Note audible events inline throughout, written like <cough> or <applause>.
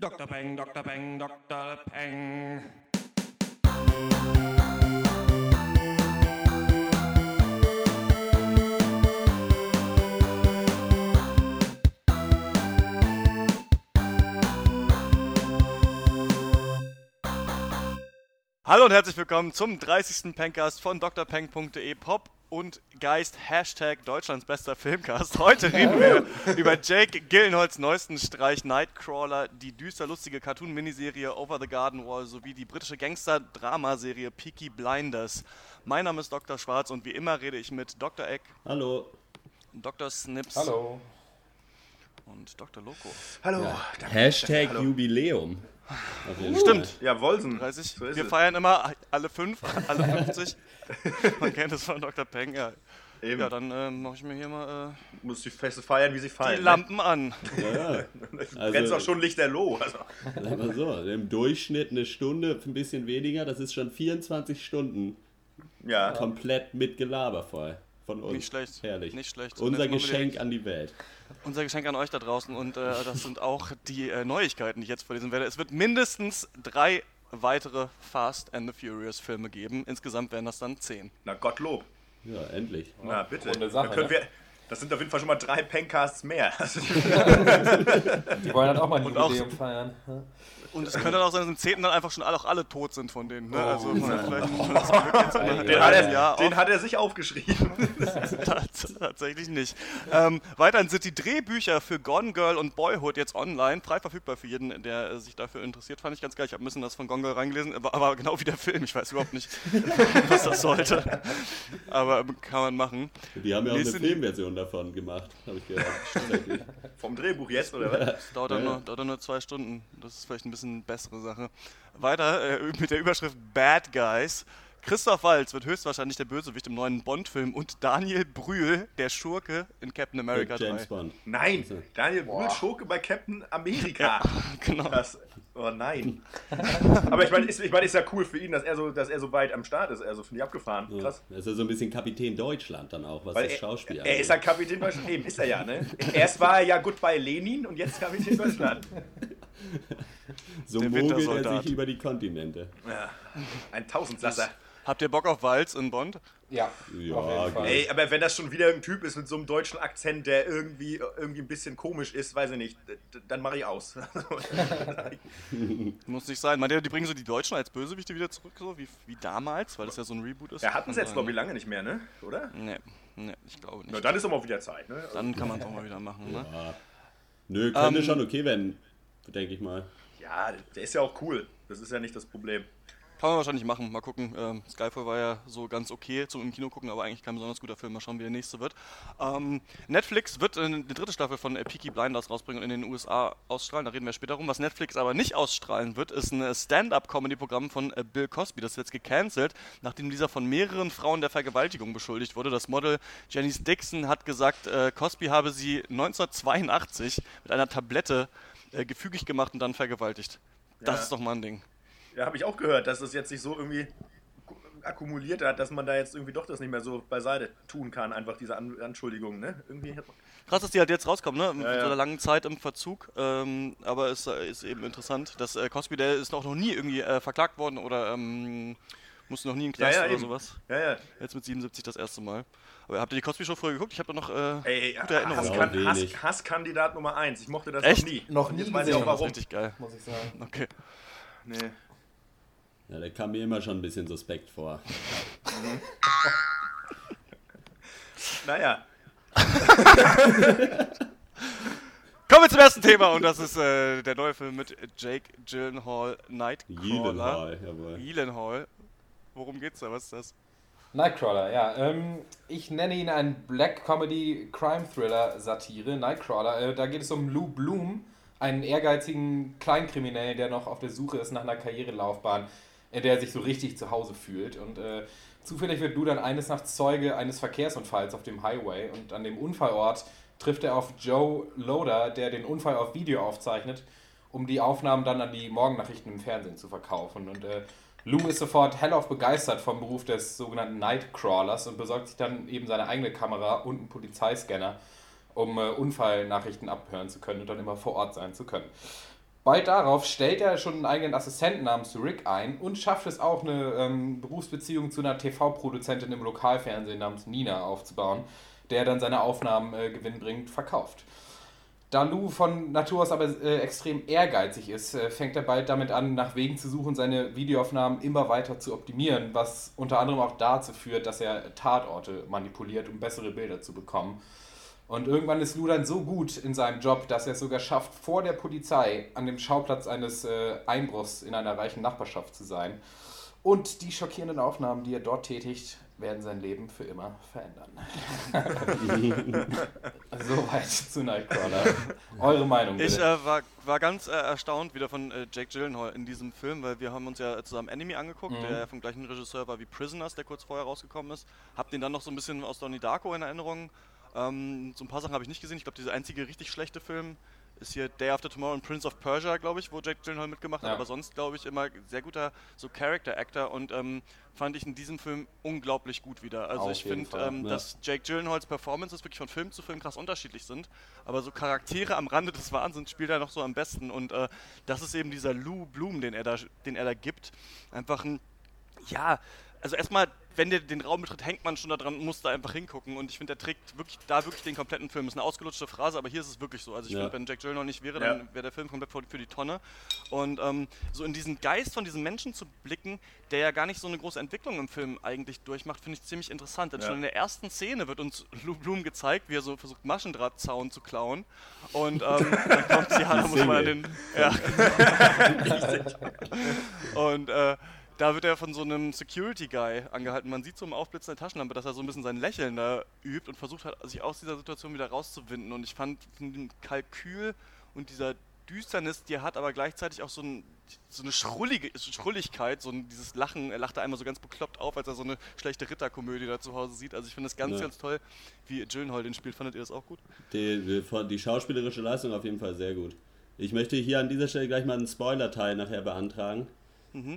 Dr. Peng, Dr. Peng, Dr. Peng. Hallo und herzlich willkommen zum 30. Pencast von drpeng.de Pop und Geist Hashtag Deutschlands bester Filmcast. Heute reden wir <laughs> über Jake Gillenholz neuesten Streich Nightcrawler, die düster lustige Cartoon-Miniserie Over the Garden Wall sowie die britische Gangster-Dramaserie Peaky Blinders. Mein Name ist Dr. Schwarz und wie immer rede ich mit Dr. Eck, Hallo. Dr. Snips Hallo. und Dr. Loco. Hallo. Ja. Hashtag Hallo. Jubiläum. Auf jeden Stimmt. Ja, Wolsen. 30. So wir es. feiern immer alle fünf, alle 50. <laughs> Man kennt es von Dr. Peng. Ja, Eben. ja dann äh, mache ich mir hier mal äh, Muss die Feste feiern, wie sie die fallen. Lampen an. Ja, ja. Ne? Also- auch schon lichterloh. Also. Sag mal so, im Durchschnitt eine Stunde, ein bisschen weniger, das ist schon 24 Stunden Ja. komplett mit Gelaber voll. Von uns. Nicht schlecht. Herrlich. Nicht schlecht. Unser Geschenk an die Welt. Unser Geschenk an euch da draußen und äh, das sind auch die äh, Neuigkeiten, die ich jetzt vorlesen werde. Es wird mindestens drei weitere Fast and the Furious Filme geben. Insgesamt werden das dann zehn. Na Gottlob. Ja, endlich. Na bitte. Sache, Dann können ne? wir, das sind auf jeden Fall schon mal drei Pencasts mehr. Die wollen dann auch mal ein Jubiläum feiern. Und es könnte dann auch sein, dass im zehnten dann einfach schon alle, auch alle tot sind von denen. Ne? Oh. Also vielleicht das Glück jetzt in Den den, hat er, Ja, den hat er sich aufgeschrieben. <laughs> Tats- Tatsächlich nicht. Ähm, weiterhin sind die Drehbücher für Gone Girl und Boyhood jetzt online, frei verfügbar für jeden, der sich dafür interessiert. Fand ich ganz geil. Ich habe ein bisschen das von Gone Girl reingelesen, aber, aber genau wie der Film. Ich weiß überhaupt nicht, <laughs> was das sollte. Aber ähm, kann man machen. Die haben ja auch eine Filmversion davon gemacht, habe ich gehört. <laughs> Vom Drehbuch jetzt, oder was? Das dauert, dann Ja. nur, dauert dann nur zwei Stunden. Das ist vielleicht ein bisschen bessere Sache. Weiter äh, <laughs> mit der Überschrift Bad Guys. Christoph Waltz wird höchstwahrscheinlich der Bösewicht im neuen Bond-Film und Daniel Brühl der Schurke in Captain America 3. James Bond. Nein, Daniel Brühl Schurke bei Captain <laughs> Amerika. Genau. Das, oh nein. <laughs> Aber ich meine, ist, ich mein, ist ja cool für ihn, dass er so, dass er so weit am Start ist. Also finde ich abgefahren. Ja. Krass. Das ist ja so ein bisschen Kapitän Deutschland dann auch, was Weil das er, Schauspiel er ist ja Kapitän Deutschland. Eben, ist er ja, ne? Erst war er ja gut bei Lenin und jetzt Kapitän Deutschland. So der mogelt er sich über die Kontinente. Ja, ein Tausendsasser. Habt ihr Bock auf Waltz in Bond? Ja, Ja, auf jeden Fall. Ey, aber wenn das schon wieder ein Typ ist mit so einem deutschen Akzent, der irgendwie, irgendwie ein bisschen komisch ist, weiß ich nicht, dann mache ich aus. <laughs> Muss nicht sein. Meint ihr, die bringen so die Deutschen als Bösewichte wieder zurück, so wie, wie damals, weil das ja so ein Reboot ist? Ja, hatten sie jetzt, glaube ich, lange nicht mehr, ne? Oder? Ne, nee, ich glaube nicht. Na, dann ist aber auch wieder Zeit, ne? Dann kann man es auch mal wieder machen, ne? Ja. Nö, könnte Ähm, schon okay werden, denke ich mal. Ja, der ist ja auch cool. Das ist ja nicht das Problem. Kann man wahrscheinlich machen. Mal gucken. Ähm, Skyfall war ja so ganz okay zum im Kino gucken, aber eigentlich kein besonders guter Film. Mal schauen, wie der nächste wird. Ähm, Netflix wird eine dritte Staffel von äh, Peaky Blinders rausbringen und in den USA ausstrahlen. Da reden wir später rum. Was Netflix aber nicht ausstrahlen wird, ist ein äh, Stand-up-Comedy-Programm von äh, Bill Cosby. Das ist jetzt gecancelt, nachdem dieser von mehreren Frauen der Vergewaltigung beschuldigt wurde. Das Model Janice Dixon hat gesagt, äh, Cosby habe sie 1982 mit einer Tablette äh, gefügig gemacht und dann vergewaltigt. Das Ja. ist doch mal ein Ding. Ja, habe ich auch gehört, dass das jetzt sich so irgendwie akkumuliert hat, dass man da jetzt irgendwie doch das nicht mehr so beiseite tun kann, einfach diese An Anschuldigungen, ne? Irgendwie Krass, dass die halt jetzt rauskommen, ne? Mit Ja, so ja. einer langen Zeit im Verzug. Ähm, aber es äh, ist eben interessant, dass äh, Cosby, der ist auch noch nie irgendwie äh, verklagt worden oder ähm, musste noch nie in Knast Ja, ja, oder eben. sowas. Ja, ja. Jetzt mit 77 das erste Mal. Aber habt ihr die Cosby-Show früher geguckt? Ich habe da noch äh, Ey, gute Erinnerungen. Hasskan Hass. Hasskandidat Nummer 1. Ich mochte das Echt? noch nie. Noch Und nie Jetzt weiß ich auch Das ist warum. richtig geil. Muss ich sagen. Okay. Nee. Ja, der kam mir immer schon ein bisschen suspekt vor. <laughs> Naja. <laughs> Kommen wir zum ersten Thema und das ist äh, der neue Film mit Jake Gyllenhaal, Nightcrawler. Gyllenhaal, jawohl. Gyllenhaal. Worum geht's da? Was ist das? Nightcrawler, ja. Ähm, ich nenne ihn einen Black Comedy Crime Thriller Satire. Nightcrawler. Äh, da geht es um Lou Bloom, einen ehrgeizigen Kleinkriminellen, der noch auf der Suche ist nach einer Karrierelaufbahn, in der er sich so richtig zu Hause fühlt. Und äh, zufällig wird Lou dann eines Nachts Zeuge eines Verkehrsunfalls auf dem Highway. Und an dem Unfallort trifft er auf Joe Loader, der den Unfall auf Video aufzeichnet, um die Aufnahmen dann an die Morgennachrichten im Fernsehen zu verkaufen. Und äh, Lou ist sofort hellauf begeistert vom Beruf des sogenannten Nightcrawlers und besorgt sich dann eben seine eigene Kamera und einen Polizeiscanner, um äh, Unfallnachrichten abhören zu können und dann immer vor Ort sein zu können. Bald darauf stellt er schon einen eigenen Assistenten namens Rick ein und schafft es auch, eine ähm, Berufsbeziehung zu einer TV-Produzentin im Lokalfernsehen namens Nina aufzubauen, der dann seine Aufnahmen äh, gewinnbringend verkauft. Da Lou von Natur aus aber äh, extrem ehrgeizig ist, äh, fängt er bald damit an, nach Wegen zu suchen, seine Videoaufnahmen immer weiter zu optimieren, was unter anderem auch dazu führt, dass er Tatorte manipuliert, um bessere Bilder zu bekommen. Und irgendwann ist Lou dann so gut in seinem Job, dass er es sogar schafft, vor der Polizei an dem Schauplatz eines äh, Einbruchs in einer reichen Nachbarschaft zu sein. Und die schockierenden Aufnahmen, die er dort tätigt, werden sein Leben für immer verändern. <laughs> Soweit zu Nightcrawler. Eure Meinung bitte. Ich äh, war, war ganz äh, erstaunt wieder von äh, Jake Gyllenhaal in diesem Film, weil wir haben uns ja zusammen Enemy angeguckt, Mhm. der vom gleichen Regisseur war wie Prisoners, der kurz vorher rausgekommen ist. Hab den dann noch so ein bisschen aus Donnie Darko in Erinnerung. Ähm, so ein paar Sachen habe ich nicht gesehen. Ich glaube, dieser einzige richtig schlechte Film ist hier Day After Tomorrow und Prince of Persia, glaube ich, wo Jake Gyllenhaal mitgemacht hat. Ja. Aber sonst, glaube ich, immer sehr guter so Character-Actor und ähm, fand ich in diesem Film unglaublich gut wieder. Also Auf ich finde, ähm, ja. dass Jake Gyllenhaals Performances wirklich von Film zu Film krass unterschiedlich sind, aber so Charaktere am Rande des Wahnsinns spielt er noch so am besten und äh, das ist eben dieser Lou Bloom, den er da, den er da gibt. Einfach ein, ja, also erstmal, wenn der den Raum betritt, hängt man schon da dran und muss da einfach hingucken und ich finde, der trägt wirklich da wirklich den kompletten Film. Ist eine ausgelutschte Phrase, aber hier ist es wirklich so. Also ich Ja. finde, wenn Jack Gyllenhaal nicht wäre, Ja. dann wäre der Film komplett für für die Tonne. Und ähm, so in diesen Geist von diesem Menschen zu blicken, der ja gar nicht so eine große Entwicklung im Film eigentlich durchmacht, finde ich ziemlich interessant. Denn Ja. schon in der ersten Szene wird uns Lou Bloom gezeigt, wie er so versucht, Maschendrahtzaun zu klauen. Und ähm, <laughs> dann kommt sie da muss man an den. Ja. <laughs> Und äh, da wird er von so einem Security-Guy angehalten. Man sieht so im Aufblitzen der Taschenlampe, dass er so ein bisschen sein Lächeln da übt und versucht hat, sich aus dieser Situation wieder rauszuwinden. Und ich fand dem Kalkül und dieser Düsternis, die er hat, aber gleichzeitig auch so, ein, so eine Schrullige, Schrulligkeit, so ein, dieses Lachen. Er lacht da einmal so ganz bekloppt auf, als er so eine schlechte Ritterkomödie da zu Hause sieht. Also ich finde das ganz, Ja. ganz toll, wie Gyllenhaal den spielt. Fandet ihr das auch gut? Die, die schauspielerische Leistung auf jeden Fall sehr gut. Ich möchte hier an dieser Stelle gleich mal einen Spoiler-Teil nachher beantragen,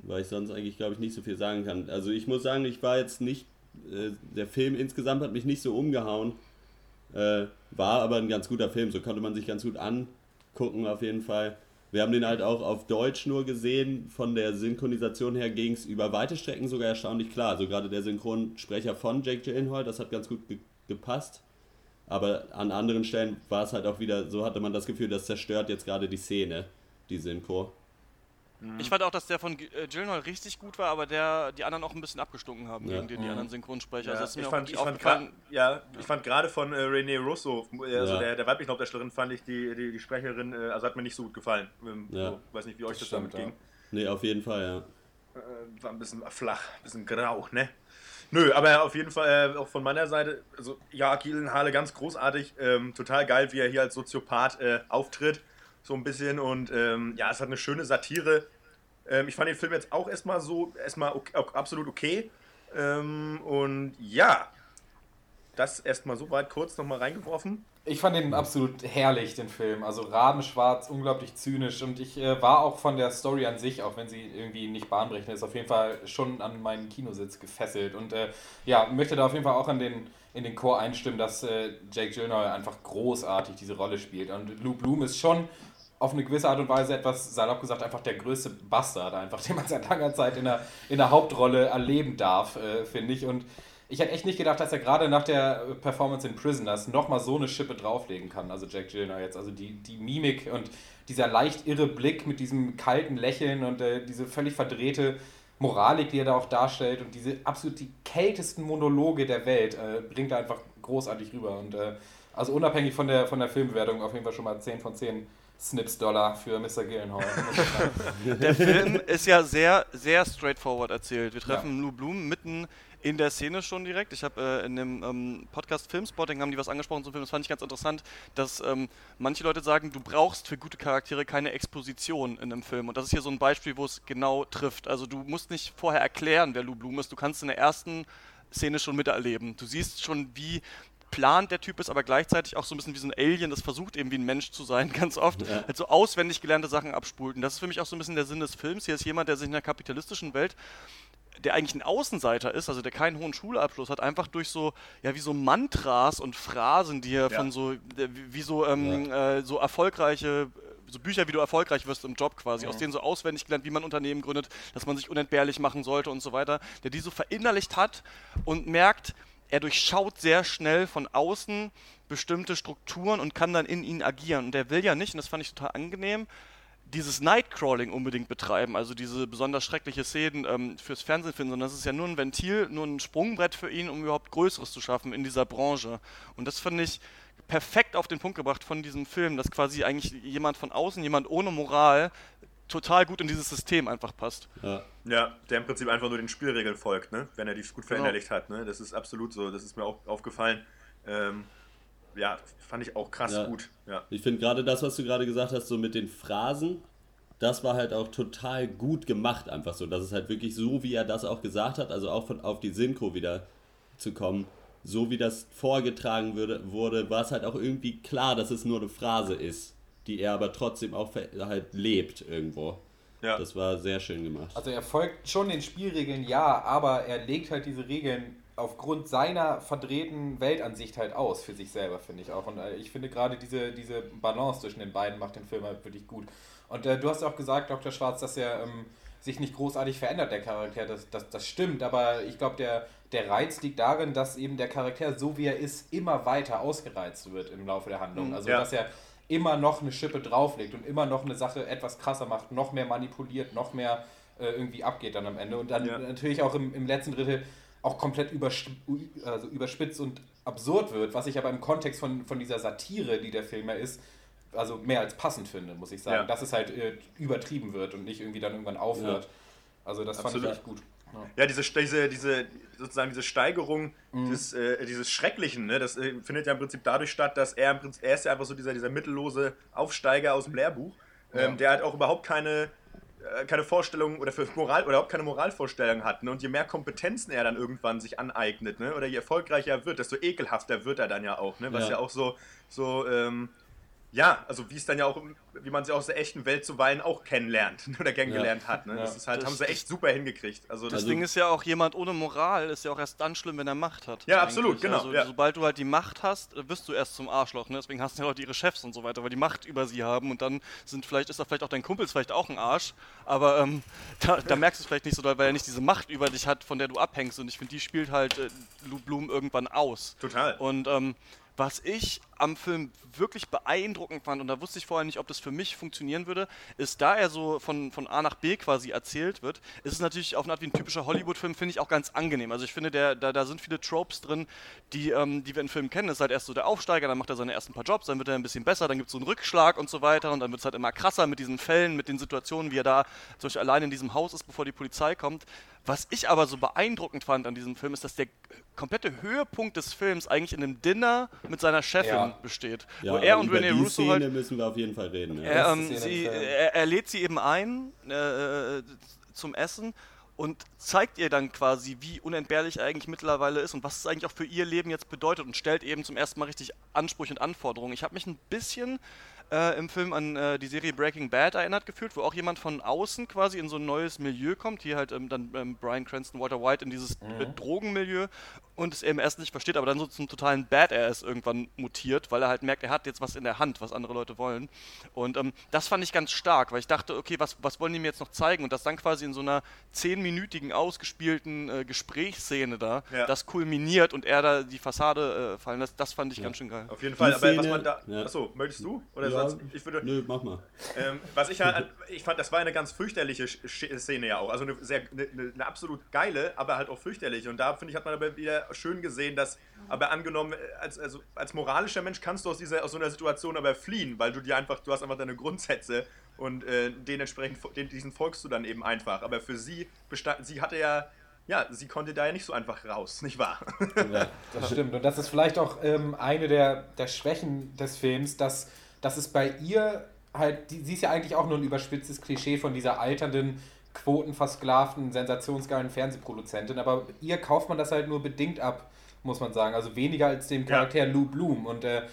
weil ich sonst eigentlich, glaube ich, nicht so viel sagen kann. Also ich muss sagen, ich war jetzt nicht, äh, der Film insgesamt hat mich nicht so umgehauen, äh, war aber ein ganz guter Film, so konnte man sich ganz gut angucken auf jeden Fall. Wir haben den halt auch auf Deutsch nur gesehen, von der Synchronisation her ging es über weite Strecken sogar erstaunlich klar. Also gerade der Synchronsprecher von Jake Gyllenhaal, das hat ganz gut ge gepasst. Aber an anderen Stellen war es halt auch wieder, so hatte man das Gefühl, das zerstört jetzt gerade die Szene, die Synchro. Ich fand auch, dass der von äh, Gyllenhaal richtig gut war, aber der die anderen auch ein bisschen abgestunken haben Ja. gegen die, die anderen Synchronsprecher. Ja, also ich, fand, ich, fand gra- ja, ich fand gerade von äh, René Russo, äh, also Ja. der, der weiblichen Hauptdarstellerin, fand ich die, die, die Sprecherin, äh, also hat mir nicht so gut gefallen. Ähm, Ja. so, weiß nicht, wie euch das, Das stimmt, damit ging. Nee, auf jeden Fall, ja. Äh, war ein bisschen flach, ein bisschen grau, ne? Nö, aber auf jeden Fall äh, auch von meiner Seite, also ja, Gielenhalle ganz großartig, ähm, total geil, wie er hier als Soziopath äh, auftritt, so ein bisschen und ähm, ja, es hat eine schöne Satire. Ähm, ich fand den Film jetzt auch erstmal so, erstmal ok ok- absolut okay ähm, und ja, das erstmal so weit kurz nochmal reingeworfen. Ich fand den absolut herrlich, den Film. Also rabenschwarz, unglaublich zynisch. Und ich äh, war auch von der Story an sich, auch wenn sie irgendwie nicht bahnbrechend ist, auf jeden Fall schon an meinen Kinositz gefesselt. Und äh, ja, möchte da auf jeden Fall auch an den, in den Chor einstimmen, dass äh, Jake Gyllenhaal einfach großartig diese Rolle spielt. Und Lou Bloom ist schon auf eine gewisse Art und Weise etwas, salopp gesagt, einfach der größte Bastard, einfach, <laughs> den man seit langer Zeit in der, in der Hauptrolle erleben darf, äh, finde ich. Und ich hätte echt nicht gedacht, dass er gerade nach der Performance in Prisoners nochmal so eine Schippe drauflegen kann. Also Jack Gyllenhaal jetzt. Also die, die Mimik und dieser leicht irre Blick mit diesem kalten Lächeln und äh, diese völlig verdrehte Moralik, die er da auch darstellt und diese absolut die kältesten Monologe der Welt äh, bringt er einfach großartig rüber. Und äh, also unabhängig von der, von der Filmbewertung auf jeden Fall schon mal 10 von 10 Snips-Dollar für Mr. Sagen. <laughs> Der Film ist ja sehr, sehr straightforward erzählt. Wir treffen Lou Bloom mitten in der Szene schon direkt. Ich habe äh, in dem ähm, Podcast Filmspotting haben die was angesprochen zum Film. Das fand ich ganz interessant, dass ähm, manche Leute sagen, du brauchst für gute Charaktere keine Exposition in einem Film. Und das ist hier so ein Beispiel, wo es genau trifft. Also du musst nicht vorher erklären, wer Lou Bloom ist. Du kannst in der ersten Szene schon miterleben. Du siehst schon, wie plant der Typ ist, aber gleichzeitig auch so ein bisschen wie so ein Alien, das versucht eben wie ein Mensch zu sein, <laughs> ganz oft, Ja. halt so auswendig gelernte Sachen abspult. Und das ist für mich auch so ein bisschen der Sinn des Films. Hier ist jemand, der sich in einer kapitalistischen Welt der eigentlich ein Außenseiter ist, also der keinen hohen Schulabschluss hat, einfach durch so, ja, wie so Mantras und Phrasen, die er Ja. von so, der- wie so, ähm, äh, so erfolgreiche so Bücher, wie du erfolgreich wirst im Job quasi, aus denen so auswendig gelernt, wie man Unternehmen gründet, dass man sich unentbehrlich machen sollte und so weiter, der die so verinnerlicht hat und merkt, er durchschaut sehr schnell von außen bestimmte Strukturen und kann dann in ihnen agieren. Und er will ja nicht, und das fand ich total angenehm, dieses Nightcrawling unbedingt betreiben, also diese besonders schreckliche Szenen ähm, fürs Fernsehen finden, sondern das ist ja nur ein Ventil, nur ein Sprungbrett für ihn, um überhaupt Größeres zu schaffen in dieser Branche. Und das finde ich perfekt auf den Punkt gebracht von diesem Film, dass quasi eigentlich jemand von außen, jemand ohne Moral, total gut in dieses System einfach passt. Ja. ja, der im Prinzip einfach nur den Spielregeln folgt, ne? wenn er die gut Genau. verinnerlicht hat. Ne? Das ist absolut so, das ist mir auch aufgefallen. Ähm, ja, fand ich auch krass Ja. gut. Ja. Ich finde gerade das, was du gerade gesagt hast, so mit den Phrasen, das war halt auch total gut gemacht, einfach so. Das ist halt wirklich so, wie er das auch gesagt hat, also auch von auf die Synchro wieder zu kommen, so wie das vorgetragen würde, wurde, war es halt auch irgendwie klar, dass es nur eine Phrase ist, die er aber trotzdem auch halt lebt irgendwo. Ja. Das war sehr schön gemacht. Also er folgt schon den Spielregeln, ja, aber er legt halt diese Regeln aufgrund seiner verdrehten Weltansicht halt aus für sich selber, finde ich auch. Und äh, ich finde gerade diese, diese Balance zwischen den beiden macht den Film halt wirklich gut. Und äh, du hast auch gesagt, Dr. Schwarz, dass er ähm, sich nicht großartig verändert, der Charakter. Das, das, das stimmt, aber ich glaube, der, der Reiz liegt darin, dass eben der Charakter, so wie er ist, immer weiter ausgereizt wird im Laufe der Handlung. Also Ja. dass er immer noch eine Schippe drauflegt und immer noch eine Sache etwas krasser macht, noch mehr manipuliert, noch mehr äh, irgendwie abgeht dann am Ende. Und dann Ja. natürlich auch im, im letzten Drittel auch komplett also überspitzt und absurd wird, was ich aber im Kontext von, von dieser Satire, die der Film ja ist, also mehr als passend finde, muss ich sagen. Ja. Dass es halt äh, übertrieben wird und nicht irgendwie dann irgendwann aufhört. Also das Absolut. fand ich echt gut. Ja. Diese, diese, diese, sozusagen diese Steigerung Mhm. des, äh, dieses Schrecklichen, ne, das äh, findet ja im Prinzip dadurch statt, dass er im Prinzip, er ist ja einfach so dieser, dieser mittellose Aufsteiger aus dem Lehrbuch, ähm, Ja. der halt auch überhaupt keine, äh, keine Vorstellung oder für Moral oder überhaupt keine Moralvorstellung hat. Ne? Und je mehr Kompetenzen er dann irgendwann sich aneignet, ne? oder je erfolgreicher er wird, desto ekelhafter wird er dann ja auch, ne? Was ja, Ja. auch so, so ähm, ja, also wie es dann ja auch, wie man sie aus der echten Welt zuweilen auch kennenlernt <laughs> oder kennengelernt hat. Ne? Ja. Das ist halt, Das- haben sie echt super hingekriegt. Also das Das Also- Ding ist ja auch, jemand ohne Moral ist ja auch erst dann schlimm, wenn er Macht hat. Ja, eigentlich. absolut, genau, Also, ja. Sobald du halt die Macht hast, äh, wirst du erst zum Arschloch. Ne? Deswegen hast du ja auch ihre Chefs und so weiter, weil die Macht über sie haben und dann sind vielleicht, ist da vielleicht auch dein Kumpel ist vielleicht auch ein Arsch, aber ähm, <laughs> da, da merkst du es vielleicht nicht so doll, weil er nicht diese Macht über dich hat, von der du abhängst. Und ich finde, die spielt halt äh, Lou Bloom irgendwann aus. Total. Und ähm, was ich am Film wirklich beeindruckend fand, und da wusste ich vorher nicht, ob das für mich funktionieren würde, ist, da er so von, von A nach B quasi erzählt wird, ist es natürlich auf eine Art wie ein typischer Hollywood-Film, finde ich auch ganz angenehm. Also ich finde, der, da, da sind viele Tropes drin, die, ähm, die wir in Filmen kennen. Das ist halt erst so der Aufsteiger, dann macht er seine ersten paar Jobs, dann wird er ein bisschen besser, dann gibt es so einen Rückschlag und so weiter und dann wird es halt immer krasser mit diesen Fällen, mit den Situationen, wie er da zum Beispiel allein in diesem Haus ist, bevor die Polizei kommt. Was ich aber so beeindruckend fand an diesem Film, ist, dass der komplette Höhepunkt des Films eigentlich in einem Dinner mit seiner Chefin Ja. besteht. Ja, wo er und über René die Russo Szene halt müssen wir auf jeden Fall reden. Ja. er, ähm, sie, er, er lädt sie eben ein äh, zum Essen und zeigt ihr dann quasi, wie unentbehrlich er eigentlich mittlerweile ist und was es eigentlich auch für ihr Leben jetzt bedeutet und stellt eben zum ersten Mal richtig Ansprüche und Anforderungen. Ich habe mich ein bisschen äh, im Film an äh, die Serie Breaking Bad erinnert gefühlt, wo auch jemand von außen quasi in so ein neues Milieu kommt, hier halt ähm, dann ähm, Brian Cranston, Walter White in dieses äh, Drogenmilieu und es eben erst nicht versteht, aber dann so zum totalen Badass irgendwann mutiert, weil er halt merkt, er hat jetzt was in der Hand, was andere Leute wollen. Und ähm, das fand ich ganz stark, weil ich dachte, okay, was, was wollen die mir jetzt noch zeigen? Und das dann quasi in so einer zehnminütigen ausgespielten äh, Gesprächsszene da, Ja. das kulminiert und er da die Fassade äh, fallen lässt, das fand ich ganz schön geil. Auf jeden Fall, Die aber was Szene- man da. ja. Achso, möchtest du? Oder Ja, sonst? Ich würde. Nö, mach mal. Ähm, was ich halt, <laughs> ich fand, das war eine ganz fürchterliche Szene ja auch. Also eine, sehr, eine, eine, eine absolut geile, aber halt auch fürchterliche. Und da finde ich, hat man aber wieder schön gesehen, dass, aber angenommen, als, also, als moralischer Mensch kannst du aus, dieser, aus so einer Situation aber fliehen, weil du dir einfach, du hast einfach deine Grundsätze und äh, dementsprechend, den, diesen folgst du dann eben einfach. Aber für sie bestand, sie hatte ja, ja, sie konnte da ja nicht so einfach raus, nicht wahr? Ja. Das <laughs> stimmt. Und das ist vielleicht auch ähm, eine der, der Schwächen des Films, dass, dass es bei ihr halt, sie ist ja eigentlich auch nur ein überspitztes Klischee von dieser alternden, quotenversklavten, sensationsgeilen Fernsehproduzentin, aber ihr kauft man das halt nur bedingt ab, muss man sagen. Also weniger als dem Charakter Lou Bloom. Und, äh,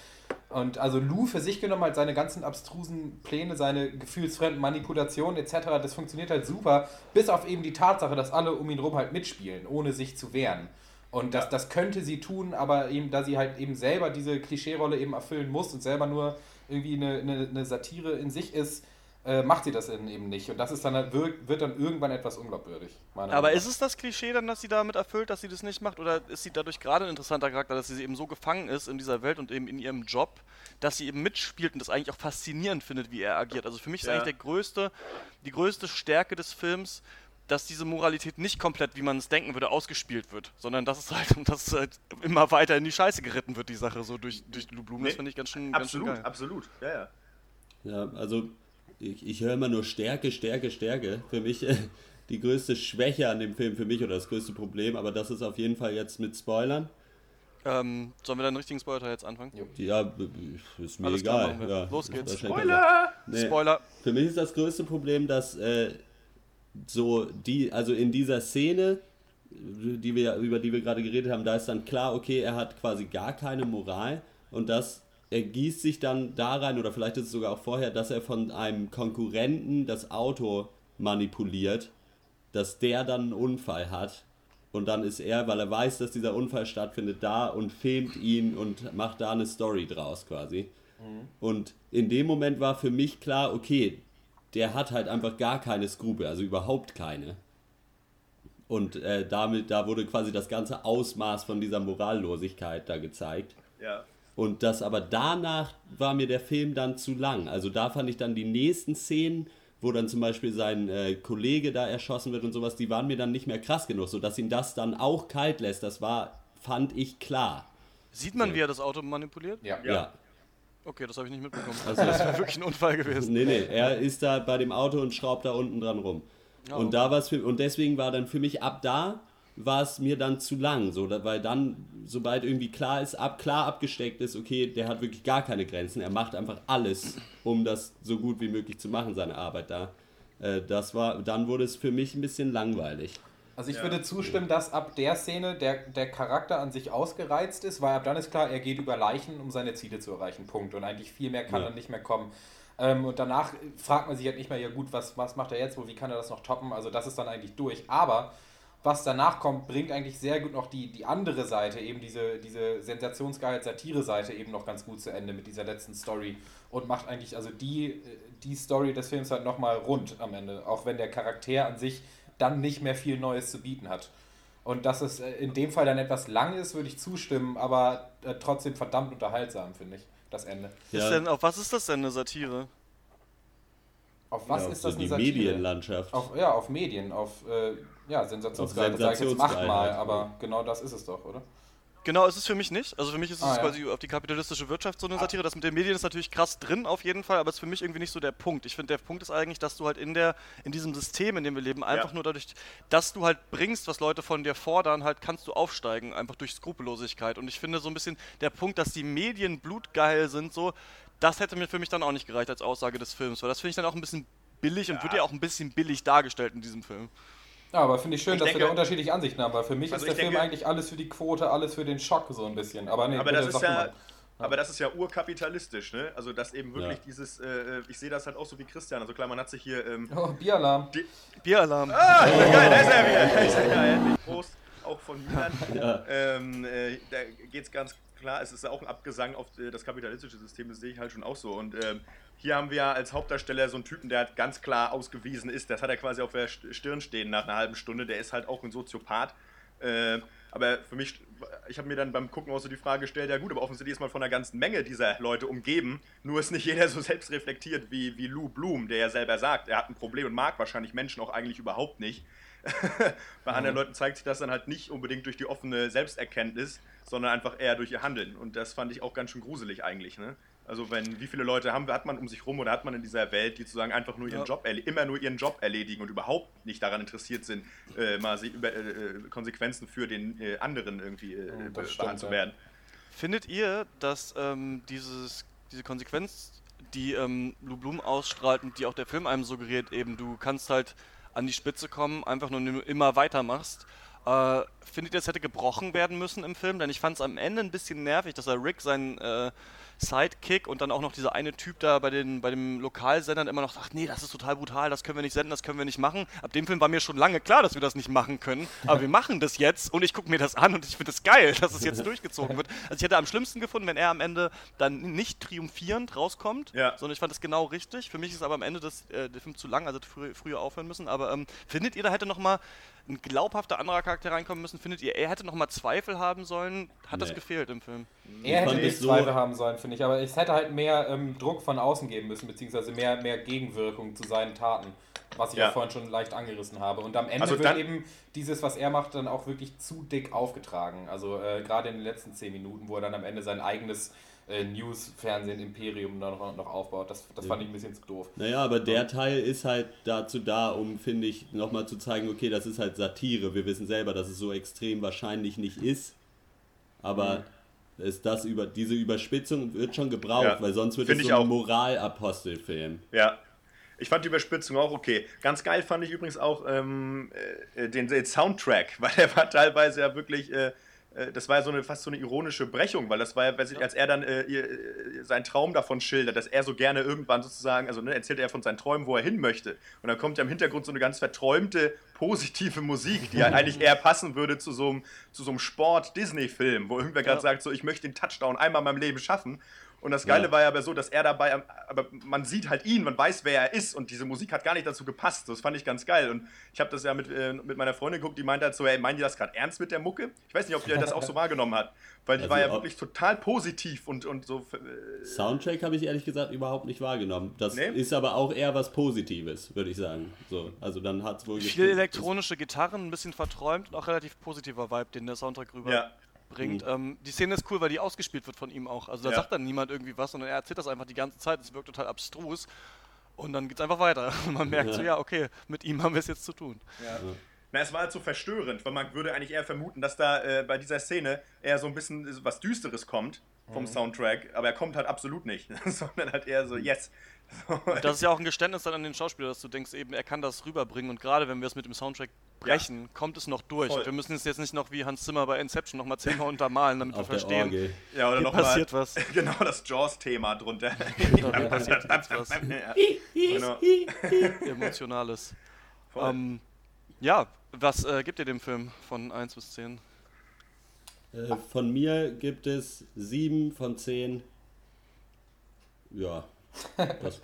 und also Lou für sich genommen halt seine ganzen abstrusen Pläne, seine gefühlsfremden Manipulationen etc., das funktioniert halt super, bis auf eben die Tatsache, dass alle um ihn rum halt mitspielen, ohne sich zu wehren. Und das, das könnte sie tun, aber eben, da sie halt eben selber diese Klischeerolle eben erfüllen muss und selber nur irgendwie eine, eine, eine Satire in sich ist, äh, macht sie das eben nicht. Und das ist dann halt, wird, wird dann irgendwann etwas unglaubwürdig. Aber ist es das Klischee dann, dass sie damit erfüllt, dass sie das nicht macht? Oder ist sie dadurch gerade ein interessanter Charakter, dass sie eben so gefangen ist in dieser Welt und eben in ihrem Job, dass sie eben mitspielt und das eigentlich auch faszinierend findet, wie er agiert? Also für mich ist Ja. eigentlich der größte, die größte Stärke des Films, dass diese Moralität nicht komplett, wie man es denken würde, ausgespielt wird, sondern dass es halt, <laughs> dass es halt immer weiter in die Scheiße geritten wird, die Sache, so durch, durch Lou Bloom. Das Nee, finde ich ganz schön, ganz schön Absolut, geil. absolut. Ja, ja. Ja, also ich, ich höre immer nur Stärke, Stärke, Stärke. Für mich äh, die größte Schwäche an dem Film, für mich oder das größte Problem, aber das ist auf jeden Fall jetzt mit Spoilern. Ähm, sollen wir dann richtigen Spoiler jetzt anfangen? Ja, ist mir Alles klar, egal. wir. ja, Los geht's. Spoiler! Nee, Spoiler. Für mich ist das größte Problem, dass äh, so die, also in dieser Szene, die wir, über die wir gerade geredet haben, da ist dann klar, okay, er hat quasi gar keine Moral und das ergießt sich dann da rein, oder vielleicht ist es sogar auch vorher, dass er von einem Konkurrenten das Auto manipuliert, dass der dann einen Unfall hat. Und dann ist er, weil er weiß, dass dieser Unfall stattfindet, da und filmt ihn und macht da eine Story draus quasi. Und in dem Moment war für mich klar, okay, der hat halt einfach gar keine Skrupel, also überhaupt keine. Und äh, damit, da wurde quasi das ganze Ausmaß von dieser Morallosigkeit da gezeigt. Ja. Und das aber danach war mir der Film dann zu lang. Also da fand ich dann die nächsten Szenen, wo dann zum Beispiel sein äh, Kollege da erschossen wird und sowas, die waren mir dann nicht mehr krass genug, sodass ihn das dann auch kalt lässt. Das war, fand ich klar. Sieht man, wie er das Auto manipuliert? Ja. Ja. Ja. Okay, das habe ich nicht mitbekommen. Also- das wäre wirklich ein Unfall gewesen. Nee, nee, er ist da bei dem Auto und schraubt da unten dran rum. und da war's für, und deswegen war dann für mich ab da war es mir dann zu lang, so, weil dann, sobald irgendwie klar ist, ab, klar abgesteckt ist, okay, der hat wirklich gar keine Grenzen, er macht einfach alles, um das so gut wie möglich zu machen, seine Arbeit da. Äh, das war, dann wurde es für mich ein bisschen langweilig. Also ich Ja. würde zustimmen, dass ab der Szene der, der Charakter an sich ausgereizt ist, weil ab dann ist klar, er geht über Leichen, um seine Ziele zu erreichen. Punkt. Und eigentlich viel mehr kann Ja. dann nicht mehr kommen. Ähm, und danach fragt man sich halt nicht mehr, ja gut, was, was macht er jetzt wohl, wie kann er das noch toppen? Also das ist dann eigentlich durch. Aber was danach kommt, bringt eigentlich sehr gut noch die, die andere Seite, eben diese, diese sensationsgeile Satire-Seite eben noch ganz gut zu Ende mit dieser letzten Story und macht eigentlich also die, die Story des Films halt nochmal rund am Ende, auch wenn der Charakter an sich dann nicht mehr viel Neues zu bieten hat. Und dass es äh, in dem Fall dann etwas lang ist, würde ich zustimmen, aber äh, trotzdem verdammt unterhaltsam, finde ich, das Ende. Ist denn, auf was ist das denn eine Satire? Auf was ja, ist so das eine die Satire? Medienlandschaft. Auf, ja, auf Medien, auf äh, ja, Sensationsgeil. Auf Das sag ich jetzt achtmal, Sensationsgeilheit, aber ja. genau das ist es doch, oder? Genau, ist es für mich nicht. Also für mich ist es Ah, ja. quasi auf die kapitalistische Wirtschaft so eine Satire. Das mit den Medien ist natürlich krass drin auf jeden Fall, aber ist für mich irgendwie nicht so der Punkt. Ich finde, der Punkt ist eigentlich, dass du halt in der in diesem System, in dem wir leben, einfach Ja. nur dadurch, dass du halt bringst, was Leute von dir fordern, halt kannst du aufsteigen, einfach durch Skrupellosigkeit. Und ich finde so ein bisschen der Punkt, dass die Medien blutgeil sind, so, das hätte mir für mich dann auch nicht gereicht als Aussage des Films, weil das finde ich dann auch ein bisschen billig und wird ja auch ein bisschen billig dargestellt in diesem Film. Ja, aber finde ich schön, Ich dass denke- wir da unterschiedliche Ansichten haben, weil für mich Also ist der ich Film denke- eigentlich alles für die Quote, alles für den Schock so ein bisschen. Aber nee, Aber das ist ja, mal. aber das ist ja urkapitalistisch, ne? Also dass eben wirklich Ja. dieses, äh, ich sehe das halt auch so wie Christian. Also klar, man hat sich hier. Ähm, Oh, Bieralarm. Bieralarm. ah, geil, da ist er wieder. Da ist er wieder. Endlich. Prost, auch von Milan. <laughs> Ja. Ähm, äh, da geht es ganz klar, es ist auch ein Abgesang auf äh, das kapitalistische System, das sehe ich halt schon auch so. Und ähm, hier haben wir als Hauptdarsteller so einen Typen, der halt ganz klar ausgewiesen ist. Das hat er quasi auf der St- Stirn stehen nach einer halben Stunde. Der ist halt auch ein Soziopath. Äh, aber für mich, ich habe mir dann beim Gucken auch so die Frage gestellt, ja gut, aber offensichtlich ist man von einer ganzen Menge dieser Leute umgeben. Nur ist nicht jeder so selbstreflektiert wie, wie Lou Bloom, der ja selber sagt, er hat ein Problem und mag wahrscheinlich Menschen auch eigentlich überhaupt nicht. <laughs> Bei anderen Leuten zeigt sich das dann halt nicht unbedingt durch die offene Selbsterkenntnis, sondern einfach eher durch ihr Handeln. Und das fand ich auch ganz schön gruselig eigentlich. Ne? Also wenn, wie viele Leute haben, hat man um sich rum oder hat man in dieser Welt, die sozusagen einfach nur ihren Ja. Job immer nur ihren Job erledigen und überhaupt nicht daran interessiert sind, äh, mal sich über äh, äh, Konsequenzen für den äh, anderen irgendwie äh, stimmt, behandelt zu werden. Findet ihr, dass ähm, dieses, diese Konsequenz, die ähm, Lou Blum ausstrahlt und die auch der Film einem suggeriert, eben du kannst halt an die Spitze kommen, einfach nur wenn du immer weitermachst, äh, findet ihr, es hätte gebrochen werden müssen im Film? Denn ich fand es am Ende ein bisschen nervig, dass er Rick seinen, äh, Sidekick und dann auch noch dieser eine Typ da bei, den, bei dem Lokalsendern immer noch sagt, nee, das ist total brutal, das können wir nicht senden, das können wir nicht machen. Ab dem Film war mir schon lange klar, dass wir das nicht machen können, aber wir machen das jetzt und ich gucke mir das an und ich finde es das geil, dass es jetzt durchgezogen wird. Also ich hätte am schlimmsten gefunden, wenn er am Ende dann nicht triumphierend rauskommt, Ja. sondern ich fand das genau richtig. Für mich ist aber am Ende das, äh, der Film zu lang, also früher aufhören müssen. Aber ähm, findet ihr, da hätte noch mal ein glaubhafter anderer Charakter reinkommen müssen? Findet ihr, er hätte noch mal Zweifel haben sollen? Hat das Nee. gefehlt im Film? Er hätte fand nicht so- Zweifel haben sollen, finde ich. Aber es hätte halt mehr ähm, Druck von außen geben müssen, beziehungsweise mehr, mehr Gegenwirkung zu seinen Taten. Was ich ja. Vorhin schon leicht angerissen habe. Und am Ende Also wird eben dieses, was er macht, dann auch wirklich zu dick aufgetragen. Also äh, gerade in den letzten zehn Minuten, wo er dann am Ende sein eigenes äh, News-Fernsehen-Imperium noch, noch aufbaut. Das, das fand ich ein bisschen zu doof. Naja, aber der Teil ist halt dazu da, um, finde ich, nochmal zu zeigen, okay, das ist halt Satire. Wir wissen selber, dass es so extrem wahrscheinlich nicht ist. Aber ist das über, diese Überspitzung wird schon gebraucht, Ja, weil sonst wird finde es ich so auch. ein Moralapostelfilm. Ja. Ich fand die Überspitzung auch okay. Ganz geil fand ich übrigens auch ähm, äh, den, den Soundtrack, <laughs> weil der war teilweise ja wirklich, äh, äh, das war ja so eine, fast so eine ironische Brechung, weil das war ja, als er dann äh, ihr, äh, seinen Traum davon schildert, dass er so gerne irgendwann sozusagen, also ne, erzählt er von seinen Träumen, wo er hin möchte. Und dann kommt ja im Hintergrund so eine ganz verträumte, positive Musik, die ja <laughs> eigentlich eher passen würde zu so einem, zu so einem Sport-Disney-Film, wo irgendwer gerade Ja. sagt, so ich möchte den Touchdown einmal in meinem Leben schaffen. Und das Geile Ja. war ja aber so, dass er dabei, am- aber man sieht halt ihn, man weiß, wer er ist und diese Musik hat gar nicht dazu gepasst. Das fand ich ganz geil. Und ich habe das ja mit, äh, mit meiner Freundin geguckt, die meinte halt so, ey, meinen die das gerade ernst mit der Mucke? Ich weiß nicht, ob ihr das auch so <laughs> wahrgenommen hat. Weil die Also war ja wirklich total positiv und, und so. Äh, Soundtrack habe ich ehrlich gesagt überhaupt nicht wahrgenommen. Das Nee? ist aber auch eher was Positives, würde ich sagen. So, also dann hat es wohl Viel elektronische Gitarren, ein bisschen verträumt und auch relativ positiver Vibe, den der Soundtrack rüber ja. Bringt. Ähm, die Szene ist cool, weil die ausgespielt wird von ihm auch. Also da Ja. sagt dann niemand irgendwie was, sondern er erzählt das einfach die ganze Zeit. Es wirkt total abstrus. Und dann geht's einfach weiter. <laughs> Und man merkt so, ja, okay, mit ihm haben wir es jetzt zu tun. Na, es war halt so verstörend, weil man würde eigentlich eher vermuten, dass da äh, bei dieser Szene eher so ein bisschen was Düsteres kommt vom Soundtrack, aber er kommt halt absolut nicht, <laughs> sondern halt eher so, yes. So, Das ist ja auch ein Geständnis dann an den Schauspieler, dass du denkst, eben, er kann das rüberbringen. Und gerade wenn wir es mit dem Soundtrack brechen, kommt es noch durch. Voll. Wir müssen es jetzt nicht noch wie Hans Zimmer bei Inception nochmal zehnmal untermalen, damit wir auf der verstehen, Orgel. ja, oder hier noch mal, passiert was. <laughs> Genau, das Jaws-Thema drunter. <laughs> Hier passiert jetzt was ja, genau. Emotionales. Ähm, ja, was äh, gibt ihr dem Film von 1 bis 10? Äh, von mir gibt es sieben von zehn. Ja, das,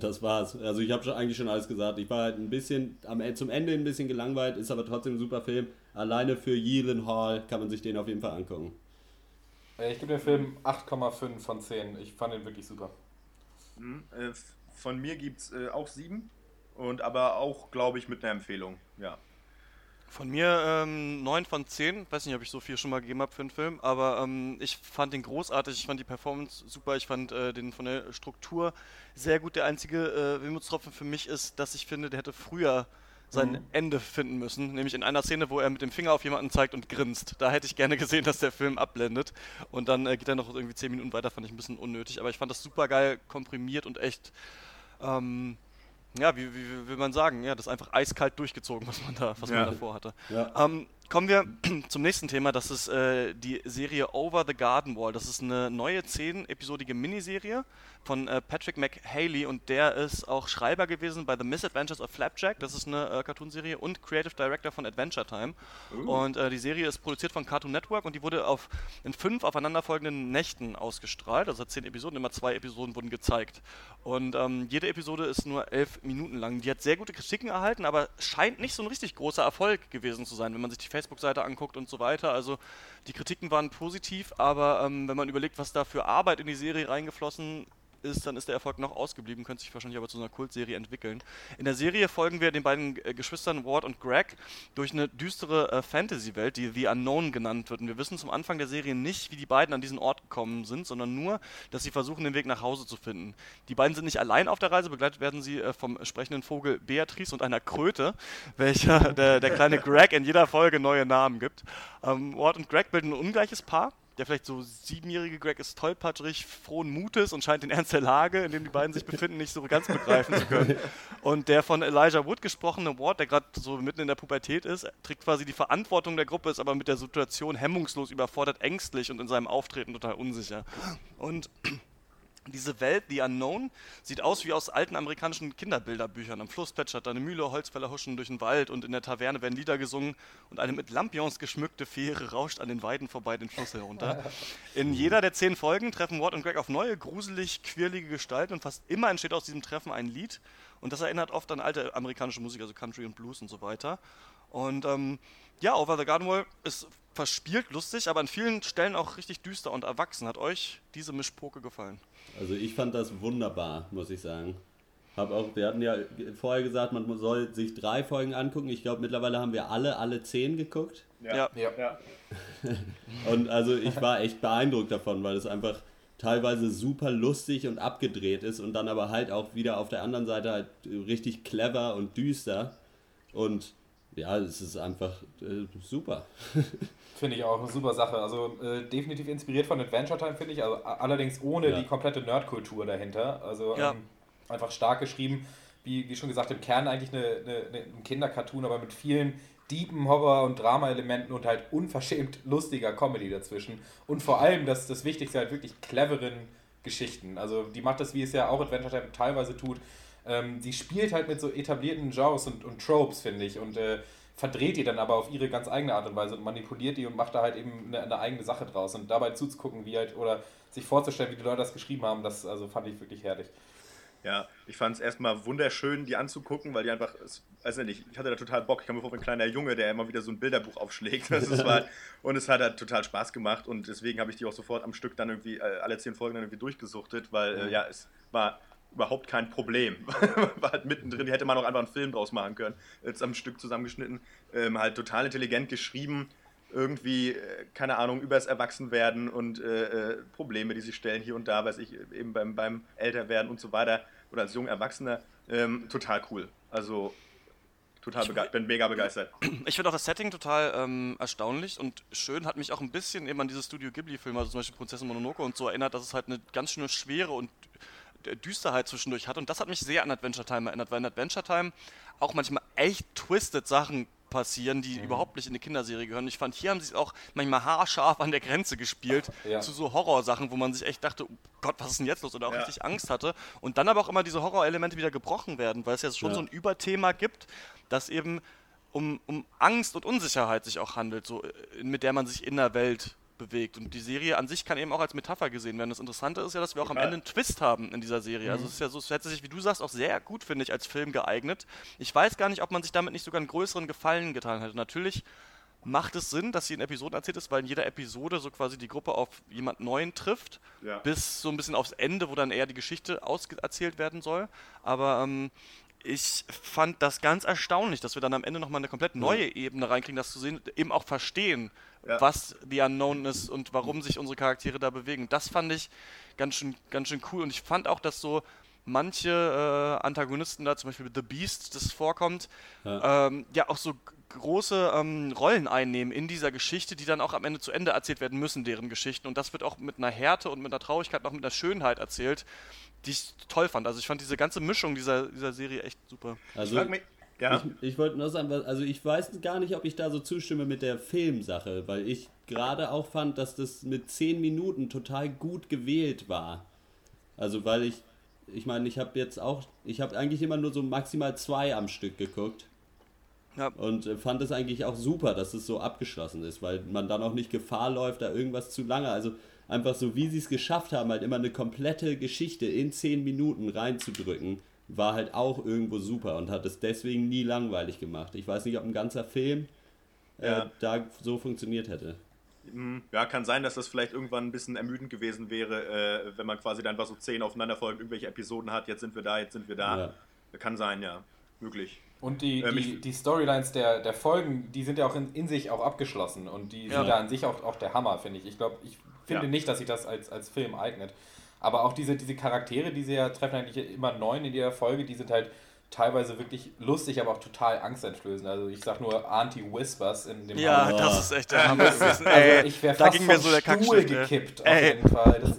das, war's. Also ich habe schon, eigentlich schon alles gesagt. Ich war halt ein bisschen am, E- zum Ende ein bisschen gelangweilt, ist aber trotzdem ein super Film. Alleine für Yeelan Hall kann man sich den auf jeden Fall angucken. Äh, Ich gebe dem Film 8,5 von 10. Ich fand ihn wirklich super. Hm, äh, Von mir gibt es äh, auch sieben. Und aber auch, glaube ich, mit einer Empfehlung. Ja. Von mir ähm, 9 von 10. Weiß nicht, ob ich so viel schon mal gegeben habe für einen Film, aber ähm, ich fand den großartig. Ich fand die Performance super. Ich fand äh, den von der Struktur sehr gut. Der einzige äh, Wehmutstropfen für mich ist, dass ich finde, der hätte früher sein Ende finden müssen. Nämlich in einer Szene, wo er mit dem Finger auf jemanden zeigt und grinst. Da hätte ich gerne gesehen, dass der Film abblendet. Und dann äh, geht er noch irgendwie 10 Minuten weiter. Fand ich ein bisschen unnötig. Aber ich fand das super geil komprimiert und echt. Ähm, ja, wie, wie, wie will man sagen? Ja, das ist einfach eiskalt durchgezogen, was man da, was Ja. man davor hatte. Ja. Ähm, kommen wir <clears throat> zum nächsten Thema. Das ist äh, die Serie Over the Garden Wall. Das ist eine neue zehn-episodige Miniserie von äh, Patrick McHaley und der ist auch Schreiber gewesen bei The Misadventures of Flapjack. Das ist eine äh, Cartoonserie und Creative Director von Adventure Time. Und äh, die Serie ist produziert von Cartoon Network und die wurde auf, in fünf aufeinanderfolgenden Nächten ausgestrahlt. Also zehn Episoden, immer zwei Episoden wurden gezeigt. Und ähm, jede Episode ist nur elf Minuten lang. Die hat sehr gute Kritiken erhalten, aber scheint nicht so ein richtig großer Erfolg gewesen zu sein, wenn man sich die Facebook-Seite anguckt und so weiter. Also die Kritiken waren positiv, aber ähm, wenn man überlegt, was da für Arbeit in die Serie reingeflossen ist, dann ist der Erfolg noch ausgeblieben, könnte sich wahrscheinlich aber zu einer Kultserie entwickeln. In der Serie folgen wir den beiden äh, Geschwistern Ward und Greg durch eine düstere äh, Fantasy-Welt, die The Unknown genannt wird. Und wir wissen zum Anfang der Serie nicht, wie die beiden an diesen Ort gekommen sind, sondern nur, dass sie versuchen, den Weg nach Hause zu finden. Die beiden sind nicht allein auf der Reise, begleitet werden sie äh, vom sprechenden Vogel Beatrice und einer Kröte, welcher der, der kleine Greg in jeder Folge neue Namen gibt. Ähm, Ward und Greg bilden ein ungleiches Paar. Der vielleicht so siebenjährige Greg ist tollpatschig, frohen Mutes und scheint den Ernst der Lage, in dem die beiden sich befinden, nicht so ganz begreifen zu können. <laughs> Und der von Elijah Wood gesprochene Ward, der gerade so mitten in der Pubertät ist, trägt quasi die Verantwortung der Gruppe, ist aber mit der Situation hemmungslos überfordert, ängstlich und in seinem Auftreten total unsicher. Und diese Welt, The Unknown, sieht aus wie aus alten amerikanischen Kinderbilderbüchern. Am Fluss plätschert eine Mühle, Holzfäller huschen durch den Wald und in der Taverne werden Lieder gesungen und eine mit Lampions geschmückte Fähre rauscht an den Weiden vorbei den Fluss herunter. <laughs> In jeder der zehn Folgen treffen Ward und Greg auf neue, gruselig, quirlige Gestalten und fast immer entsteht aus diesem Treffen ein Lied. Und das erinnert oft an alte amerikanische Musik, also Country und Blues und so weiter. Und ähm, ja, Over the Garden Wall ist verspielt, lustig, aber an vielen Stellen auch richtig düster und erwachsen. Hat euch diese Mischpoke gefallen? Also ich fand das wunderbar, muss ich sagen. Hab auch, wir hatten ja vorher gesagt, man soll sich drei Folgen angucken. Ich glaube, mittlerweile haben wir alle, alle zehn geguckt. Ja. ja. ja. <laughs> und also ich war echt beeindruckt davon, weil es einfach teilweise super lustig und abgedreht ist und dann aber halt auch wieder auf der anderen Seite halt richtig clever und düster. Und ja, es ist einfach äh, super. <laughs> Finde ich auch eine super Sache. Also äh, definitiv inspiriert von Adventure Time, finde ich. Also, allerdings ohne ja. die komplette Nerdkultur dahinter. Also ja. ähm, einfach stark geschrieben. Wie, wie schon gesagt, im Kern eigentlich eine, eine, eine, ein Kindercartoon, aber mit vielen deepen Horror- und Drama-Elementen und halt unverschämt lustiger Comedy dazwischen. Und vor allem, das, das Wichtigste, halt wirklich cleveren Geschichten. Also die macht das, wie es ja auch Adventure Time teilweise tut. Ähm, sie spielt halt mit so etablierten Genres und, und Tropes, finde ich. Und äh, verdreht die dann aber auf ihre ganz eigene Art und Weise und manipuliert die und macht da halt eben eine, eine, eigene Sache draus. Und dabei zuzugucken, wie halt, oder sich vorzustellen, wie die Leute das geschrieben haben, das also fand ich wirklich herrlich. Ja, ich fand es erstmal wunderschön, die anzugucken, weil die einfach, weiß nicht, ich hatte da total Bock. Ich kam mir vor wie ein kleiner Junge, der immer wieder so ein Bilderbuch aufschlägt. <laughs> War, und es hat halt total Spaß gemacht und deswegen habe ich die auch sofort am Stück dann irgendwie, äh, alle zehn Folgen dann irgendwie durchgesuchtet, weil äh, ja, es war überhaupt kein Problem. <laughs> War halt mittendrin, die hätte man auch einfach einen Film draus machen können. Jetzt am Stück zusammengeschnitten. Ähm, halt total intelligent geschrieben. Irgendwie, äh, keine Ahnung, übers Erwachsenwerden und äh, äh, Probleme, die sich stellen hier und da, weiß ich, eben beim, beim Älterwerden und so weiter. Oder als junger Erwachsener. Ähm, total cool. Also total begeistert, bin mega begeistert. Ich finde auch das Setting total ähm, erstaunlich und schön, hat mich auch ein bisschen eben an diese Studio Ghibli-Filme, also zum Beispiel Prinzessin Mononoke und so erinnert, dass es halt eine ganz schöne Schwere und Düsterheit zwischendurch hat. Und das hat mich sehr an Adventure Time erinnert, weil in Adventure Time auch manchmal echt twisted Sachen passieren, die mhm. überhaupt nicht in eine Kinderserie gehören. Ich fand, hier haben sie es auch manchmal haarscharf an der Grenze gespielt ja. zu so Horrorsachen, wo man sich echt dachte, oh Gott, was ist denn jetzt los? Oder auch ja. richtig Angst hatte. Und dann aber auch immer diese Horrorelemente wieder gebrochen werden, weil es ja schon ja. so ein Überthema gibt, das eben um, um Angst und Unsicherheit sich auch handelt, so, äh, mit der man sich in der Welt bewegt. Und die Serie an sich kann eben auch als Metapher gesehen werden. Das Interessante ist ja, dass wir auch am Ende einen Twist haben in dieser Serie. Also mhm. Also es ist ja so, es hätte sich, wie du sagst, auch sehr gut, finde ich, als Film geeignet. Ich weiß gar nicht, ob man sich damit nicht sogar einen größeren Gefallen getan hätte. Natürlich macht es Sinn, dass sie in Episoden erzählt ist, weil in jeder Episode so quasi die Gruppe auf jemand Neuen trifft, ja. bis so ein bisschen aufs Ende, wo dann eher die Geschichte erzählt werden soll. Aber ähm, ich fand das ganz erstaunlich, dass wir dann am Ende nochmal eine komplett neue ja. Ebene reinkriegen, das zu sehen, eben auch verstehen, ja. was The Unknown ist und warum sich unsere Charaktere da bewegen. Das fand ich ganz schön, ganz schön cool und ich fand auch, dass so manche äh, Antagonisten da, zum Beispiel The Beast, das vorkommt, ja, ähm, ja auch so große ähm, Rollen einnehmen in dieser Geschichte, die dann auch am Ende zu Ende erzählt werden müssen, deren Geschichten. Und das wird auch mit einer Härte und mit einer Traurigkeit, auch mit einer Schönheit erzählt, die ich toll fand. Also ich fand diese ganze Mischung dieser, dieser Serie echt super. Also ich, ja. ich, ich wollte nur sagen, also ich weiß gar nicht, ob ich da so zustimme mit der Filmsache, weil ich gerade auch fand, dass das mit 10 Minuten total gut gewählt war. Also weil ich, ich meine, ich habe jetzt auch, ich habe eigentlich immer nur so maximal zwei am Stück geguckt. Ja. Und äh, fand es eigentlich auch super, dass es so abgeschlossen ist, weil man dann auch nicht Gefahr läuft, da irgendwas zu lange. Also einfach so, wie sie es geschafft haben, halt immer eine komplette Geschichte in 10 Minuten reinzudrücken, war halt auch irgendwo super und hat es deswegen nie langweilig gemacht. Ich weiß nicht, ob ein ganzer Film äh, ja. da so funktioniert hätte. Hm, ja, kann sein, dass das vielleicht irgendwann ein bisschen ermüdend gewesen wäre, äh, wenn man quasi dann einfach so zehn aufeinanderfolgend irgendwelche Episoden hat, jetzt sind wir da, jetzt sind wir da. Ja. Kann sein, ja. Möglich. Und die, ähm, die, die, Storylines der, der Folgen, die sind ja auch in, in sich auch abgeschlossen und die ja. sind da an sich auch, auch der Hammer, finde ich. Ich glaube, ich finde ja. nicht, dass sich das als, als Film eignet. Aber auch diese, diese Charaktere, die sie ja treffen, eigentlich immer neun in jeder Folge, die sind halt teilweise wirklich lustig, aber auch total angsteinflößend. Also ich sag nur Anti-Whispers in dem Ja, Hammer. das ist echt der Hammer. also ich wäre fast da ging mir so der Stuhl gekippt auf jeden Fall. Das,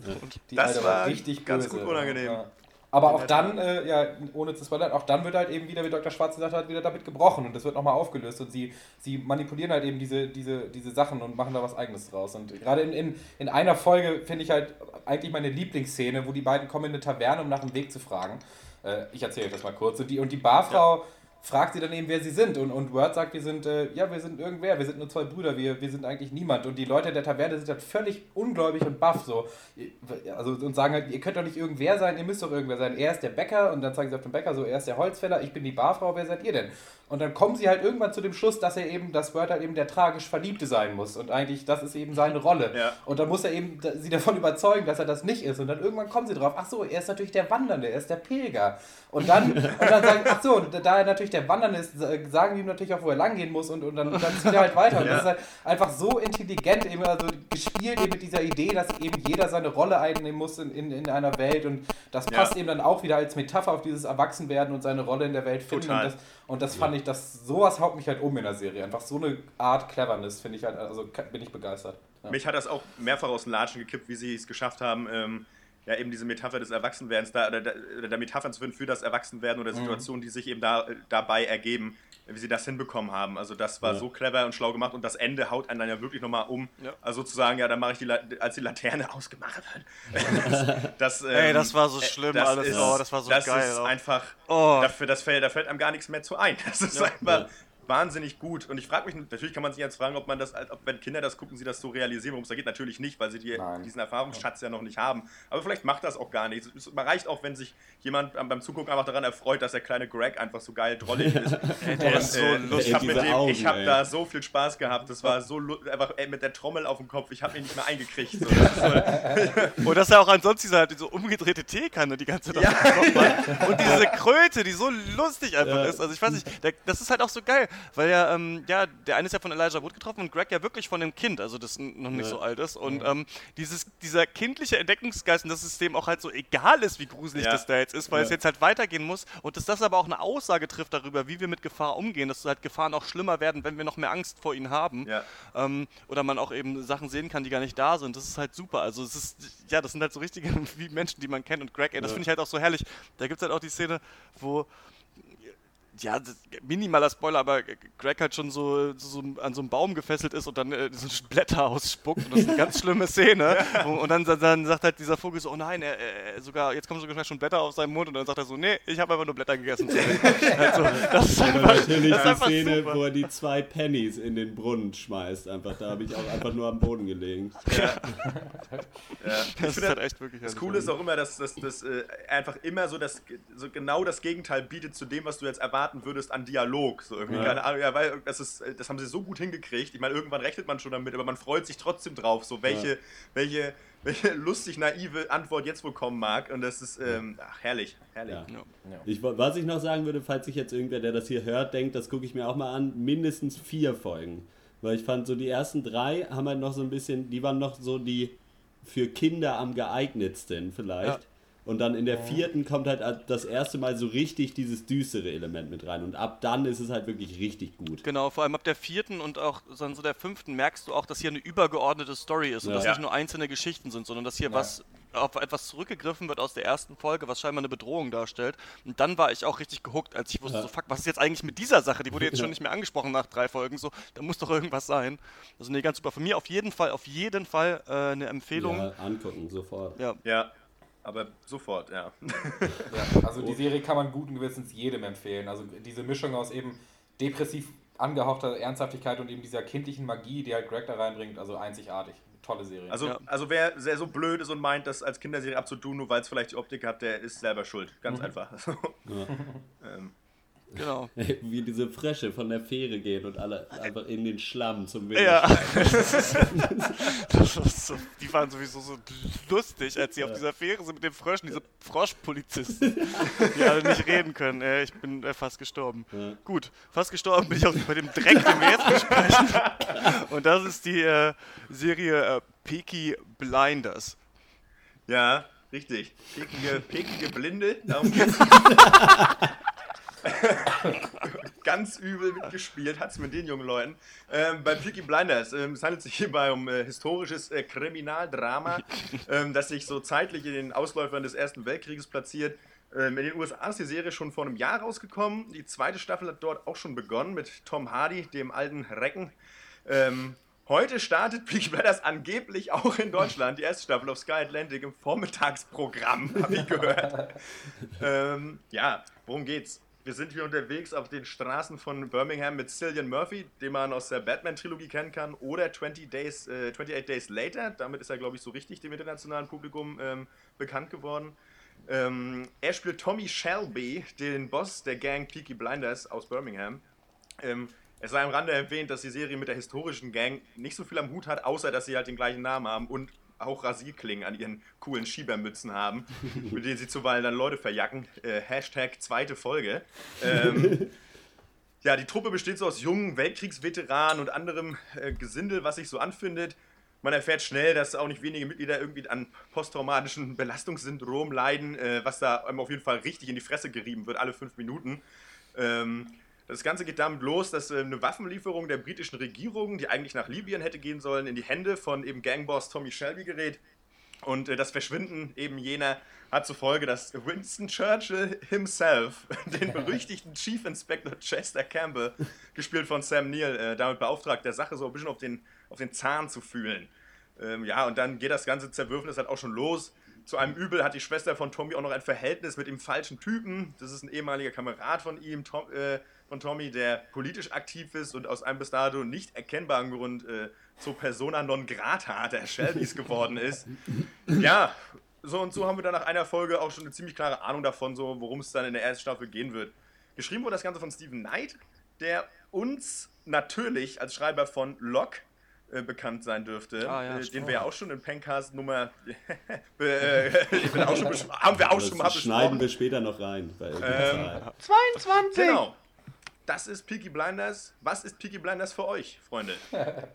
die das Alter war richtig ganz böse. gut unangenehm. Ja. Aber auch dann, äh, ja, ohne zu spoilern, auch dann wird halt eben wieder, wie Dr. Schwarz gesagt hat, wieder damit gebrochen und das wird nochmal aufgelöst und sie, sie manipulieren halt eben diese, diese, diese Sachen und machen da was Eigenes draus. Und gerade in, in, in einer Folge finde ich halt eigentlich meine Lieblingsszene, wo die beiden kommen in eine Taverne, um nach dem Weg zu fragen. Äh, ich erzähle euch das mal kurz. Und die, und die Barfrau. Ja fragt sie dann eben, wer sie sind. Und, und Word sagt, wir sind, äh, ja, wir sind irgendwer, wir sind nur zwei Brüder, wir, wir sind eigentlich niemand. Und die Leute der Taverne sind halt völlig ungläubig und baff so. Also, und sagen halt, ihr könnt doch nicht irgendwer sein, ihr müsst doch irgendwer sein. Er ist der Bäcker und dann zeigen sie auf den Bäcker so, er ist der Holzfäller, ich bin die Barfrau, wer seid ihr denn? Und dann kommen sie halt irgendwann zu dem Schluss, dass er eben, dass Word halt eben der tragisch Verliebte sein muss. Und eigentlich, das ist eben seine Rolle. Ja. Und dann muss er eben sie davon überzeugen, dass er das nicht ist. Und dann irgendwann kommen sie drauf, ach so, er ist natürlich der Wandernde, er ist der Pilger. Und dann, <laughs> und dann sagen, ach so, da er natürlich der Wandernde ist, sagen die ihm natürlich auch, wo er langgehen muss. Und, und, dann, und dann zieht er halt weiter. Und ja. das ist halt einfach so intelligent, eben also gespielt eben mit dieser Idee, dass eben jeder seine Rolle einnehmen muss in, in, in einer Welt. Und das passt ja. eben dann auch wieder als Metapher auf dieses Erwachsenwerden und seine Rolle in der Welt finden. Total. Und das, und das fand ich, dass sowas haut mich halt um in der Serie. Einfach so eine Art Cleverness, finde ich halt, also bin ich begeistert. Ja. Mich hat das auch mehrfach aus den Latschen gekippt, wie sie es geschafft haben, ähm, ja eben diese Metapher des Erwachsenwerdens, da, oder, oder der Metaphern zu finden für das Erwachsenwerden oder mhm. Situationen, mhm. die sich eben da, dabei ergeben, wie sie das hinbekommen haben. Also das war ja. so clever und schlau gemacht und das Ende haut einen dann ja wirklich nochmal um. Ja. Also sozusagen, ja, dann mache ich die, als die Laterne <laughs> ausgemacht wird. <laughs> das, ähm, Ey, das war so schlimm das alles. Ist, oh, das war so das geil. Das ist auch. einfach, oh. dafür, das fällt, da fällt einem gar nichts mehr zu ein. <laughs> Das ist einfach wahnsinnig gut. Und ich frage mich, natürlich kann man sich jetzt fragen, ob man das, ob wenn Kinder das gucken, sie das so realisieren, worum es da geht. Natürlich nicht, weil sie die, diesen Erfahrungsschatz ja noch nicht haben. Aber vielleicht macht das auch gar nichts. Es reicht auch, wenn sich jemand beim Zugucken einfach daran erfreut, dass der kleine Greg einfach so geil drollig ist. <laughs> der ist so lustig. Ich habe hab da so viel Spaß gehabt. Das war so einfach ey, mit der Trommel auf dem Kopf. Ich habe ihn nicht mehr eingekriegt. So. Das. <laughs> Und dass er auch ansonsten diese, diese umgedrehte Teekanne die ganze Zeit ja. <laughs> Und diese Kröte, die so lustig einfach ja. ist. Also ich weiß nicht, der, das ist halt auch so geil. Weil ja, ähm, ja, der eine ist ja von Elijah Wood getroffen und Greg ja wirklich von dem Kind, also das noch nicht ja. so alt ist. Und ähm, dieses, dieser kindliche Entdeckungsgeist und das System auch halt so egal ist, wie gruselig ja. das da jetzt ist, weil ja. es jetzt halt weitergehen muss und dass das aber auch eine Aussage trifft darüber, wie wir mit Gefahr umgehen, dass halt Gefahren auch schlimmer werden, wenn wir noch mehr Angst vor ihnen haben. Ähm, oder man auch eben Sachen sehen kann, die gar nicht da sind. Das ist halt super. Also es ist, ja, das sind halt so richtige <laughs> Menschen, die man kennt. Und Greg, ey, das finde ich halt auch so herrlich. Da gibt es halt auch die Szene, wo ja, minimaler Spoiler, aber Greg halt schon so, so, an so einem Baum gefesselt ist und dann äh, so Blätter ausspuckt. Und das ist eine ganz schlimme Szene. <laughs> Ja. Und, und dann, dann, sagt halt dieser Vogel so, oh nein, er, er, sogar, jetzt kommen sogar schon Blätter auf seinen Mund und dann sagt er so, nee, ich habe einfach nur Blätter gegessen. <laughs> also, das ist einfach, natürlich das ist die Szene, super. wo er die zwei Pennies in den Brunnen schmeißt. Einfach, da habe ich auch einfach nur am Boden gelegen. Ja. ja. Das ist halt echt wirklich Das Coole ist auch immer, dass das äh, einfach immer so, das, so genau das Gegenteil bietet zu dem, was du jetzt erwartest erwarten würdest an Dialog. So irgendwie, ja. keine Ahnung, ja, weil das ist, das haben sie so gut hingekriegt. Ich meine, irgendwann rechnet man schon damit, aber man freut sich trotzdem drauf, so welche, ja. welche, <laughs> welche lustig naive Antwort jetzt wohl kommen mag. Und das ist ähm, ach, herrlich, herrlich. Ja. Ich, was ich noch sagen würde, falls sich jetzt irgendwer, der das hier hört, denkt, das gucke ich mir auch mal an, mindestens vier Folgen. Weil ich fand, so die ersten drei haben halt noch so ein bisschen, die waren noch so die für Kinder am geeignetsten vielleicht. Und dann in der vierten kommt halt das erste Mal so richtig dieses düstere Element mit rein. Und ab dann ist es halt wirklich richtig gut. Genau, vor allem ab der vierten und auch dann so der fünften merkst du auch, dass hier eine übergeordnete Story ist und ja. dass nicht nur einzelne Geschichten sind, sondern dass hier ja. was auf etwas zurückgegriffen wird aus der ersten Folge, was scheinbar eine Bedrohung darstellt. Und dann war ich auch richtig gehuckt, als ich wusste, ja. so fuck, was ist jetzt eigentlich mit dieser Sache? Die wurde jetzt <laughs> schon nicht mehr angesprochen nach drei Folgen. So, da muss doch irgendwas sein. Also nee, ganz super. Von mir auf jeden Fall, auf jeden Fall äh, eine Empfehlung. Ja, angucken, sofort. Ja. ja. Aber sofort, ja. ja. Also die Serie kann man guten Gewissens jedem empfehlen. Also diese Mischung aus eben depressiv angehauchter Ernsthaftigkeit und eben dieser kindlichen Magie, die halt Greg da reinbringt, also einzigartig. Tolle Serie. Also, ja. also wer sehr so blöd ist und meint, das als Kinderserie abzutun, nur weil es vielleicht die Optik hat, der ist selber schuld. Ganz mhm. einfach. <laughs> Ja. ähm, Genau. <laughs> Wie diese Frösche von der Fähre gehen und alle einfach in den Schlamm zum Meer. Ja. <laughs> das so, die waren sowieso so lustig, als sie ja. auf dieser Fähre sind mit den Fröschen, diese Froschpolizisten, <laughs> die alle nicht reden können. Äh, ich bin äh, fast gestorben. Ja. Gut, fast gestorben bin ich auch bei dem Dreck, den wir jetzt besprechen. Und das ist die äh, Serie äh, Peaky Blinders. Ja, richtig. Pekige, pekige Blinde, darum geht's. <laughs> Ganz übel mitgespielt hat es mit den jungen Leuten. Ähm, bei Peaky Blinders. Ähm, es handelt sich hierbei um äh, historisches äh, Kriminaldrama, <laughs> ähm, das sich so zeitlich in den Ausläufern des Ersten Weltkrieges platziert. Ähm, in den USA ist die Serie schon vor einem Jahr rausgekommen. Die zweite Staffel hat dort auch schon begonnen mit Tom Hardy, dem alten Recken. Ähm, heute startet Peaky Blinders angeblich auch in Deutschland, die erste Staffel auf Sky Atlantic im Vormittagsprogramm, habe ich gehört. <laughs> ähm, ja, worum geht's? Wir sind hier unterwegs auf den Straßen von Birmingham mit Cillian Murphy, den man aus der Batman-Trilogie kennen kann, oder 20 Days, äh, 28 Days Later. Damit ist er, glaube ich, so richtig dem internationalen Publikum ähm, bekannt geworden. Ähm, er spielt Tommy Shelby, den Boss der Gang Peaky Blinders aus Birmingham. Ähm, es sei am Rande erwähnt, dass die Serie mit der historischen Gang nicht so viel am Hut hat, außer dass sie halt den gleichen Namen haben und auch Rasierklingen an ihren coolen Schiebermützen haben, <laughs> mit denen sie zuweilen dann Leute verjacken. Äh, Hashtag zweite Folge. <laughs> Ähm, ja, die Truppe besteht so aus jungen Weltkriegsveteranen und anderem äh, Gesindel, was sich so anfindet. Man erfährt schnell, dass auch nicht wenige Mitglieder irgendwie an posttraumatischen Belastungssyndrom leiden, äh, was da einem auf jeden Fall richtig in die Fresse gerieben wird, alle fünf Minuten. Ähm, das Ganze geht damit los, dass äh, eine Waffenlieferung der britischen Regierung, die eigentlich nach Libyen hätte gehen sollen, in die Hände von eben Gangboss Tommy Shelby gerät. Und äh, das Verschwinden eben jener hat zur Folge, dass Winston Churchill himself <laughs> den berüchtigten Chief Inspector Chester Campbell, gespielt von Sam Neill, äh, damit beauftragt, der Sache so ein bisschen auf den, auf den Zahn zu fühlen. Ähm, ja, und dann geht das ganze Zerwürfnis halt auch schon los. Zu einem Übel hat die Schwester von Tommy auch noch ein Verhältnis mit dem falschen Typen. Das ist ein ehemaliger Kamerad von ihm, Tom, äh, von Tommy, der politisch aktiv ist und aus einem bis dato nicht erkennbaren Grund äh, zur Persona non grata der Shelbys geworden ist. Ja, so und so haben wir dann nach einer Folge auch schon eine ziemlich klare Ahnung davon, so worum es dann in der ersten Staffel gehen wird. Geschrieben wurde das Ganze von Stephen Knight, der uns natürlich als Schreiber von Locke äh, bekannt sein dürfte, Ah, ja, äh, den wir ja auch schon in Pencast Nummer <laughs> äh, haben wir auch schon mal Das schneiden besprochen. wir später noch rein. Bei Ähm, Zahl. 22! Genau. Das ist Peaky Blinders. Was ist Peaky Blinders für euch, Freunde? <laughs>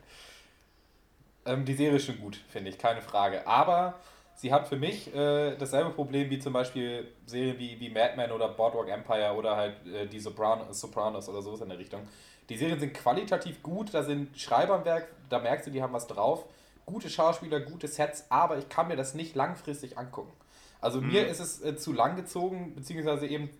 Ähm, die Serie ist schon gut, finde ich, keine Frage. Aber sie hat für mich äh, dasselbe Problem wie zum Beispiel Serien wie, wie Mad Men oder Boardwalk Empire oder halt äh, die Sopran Sopranos oder sowas in der Richtung. Die Serien sind qualitativ gut, da sind Schreiber am Werk, da merkst du, die haben was drauf. Gute Schauspieler, gute Sets, aber ich kann mir das nicht langfristig angucken. Also mir ist es äh, zu lang gezogen, beziehungsweise eben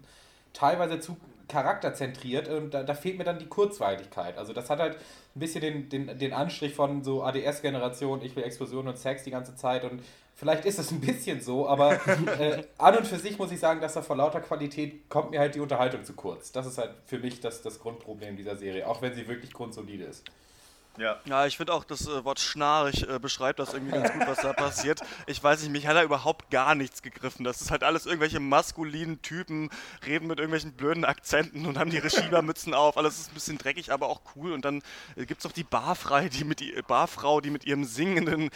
teilweise zu charakterzentriert und da, da fehlt mir dann die Kurzweiligkeit. Also das hat halt ein bisschen den, den, den Anstrich von so ADS-Generation, ich will Explosion und Sex die ganze Zeit und vielleicht ist es ein bisschen so, aber <laughs> äh, an und für sich muss ich sagen, dass da vor lauter Qualität kommt mir halt die Unterhaltung zu kurz. Das ist halt für mich das, das Grundproblem dieser Serie, auch wenn sie wirklich grundsolide ist. Ja. Ja, ich finde auch, das äh, Wort schnarrig äh, beschreibt das irgendwie ganz gut, was da passiert. Ich weiß nicht, mich hat da überhaupt gar nichts gegriffen. Das ist halt alles irgendwelche maskulinen Typen, reden mit irgendwelchen blöden Akzenten und haben die Schiebermützen auf. Alles ist ein bisschen dreckig, aber auch cool. Und dann äh, gibt es noch die Barfrei, die mit, Barfrau, die mit ihrem singenden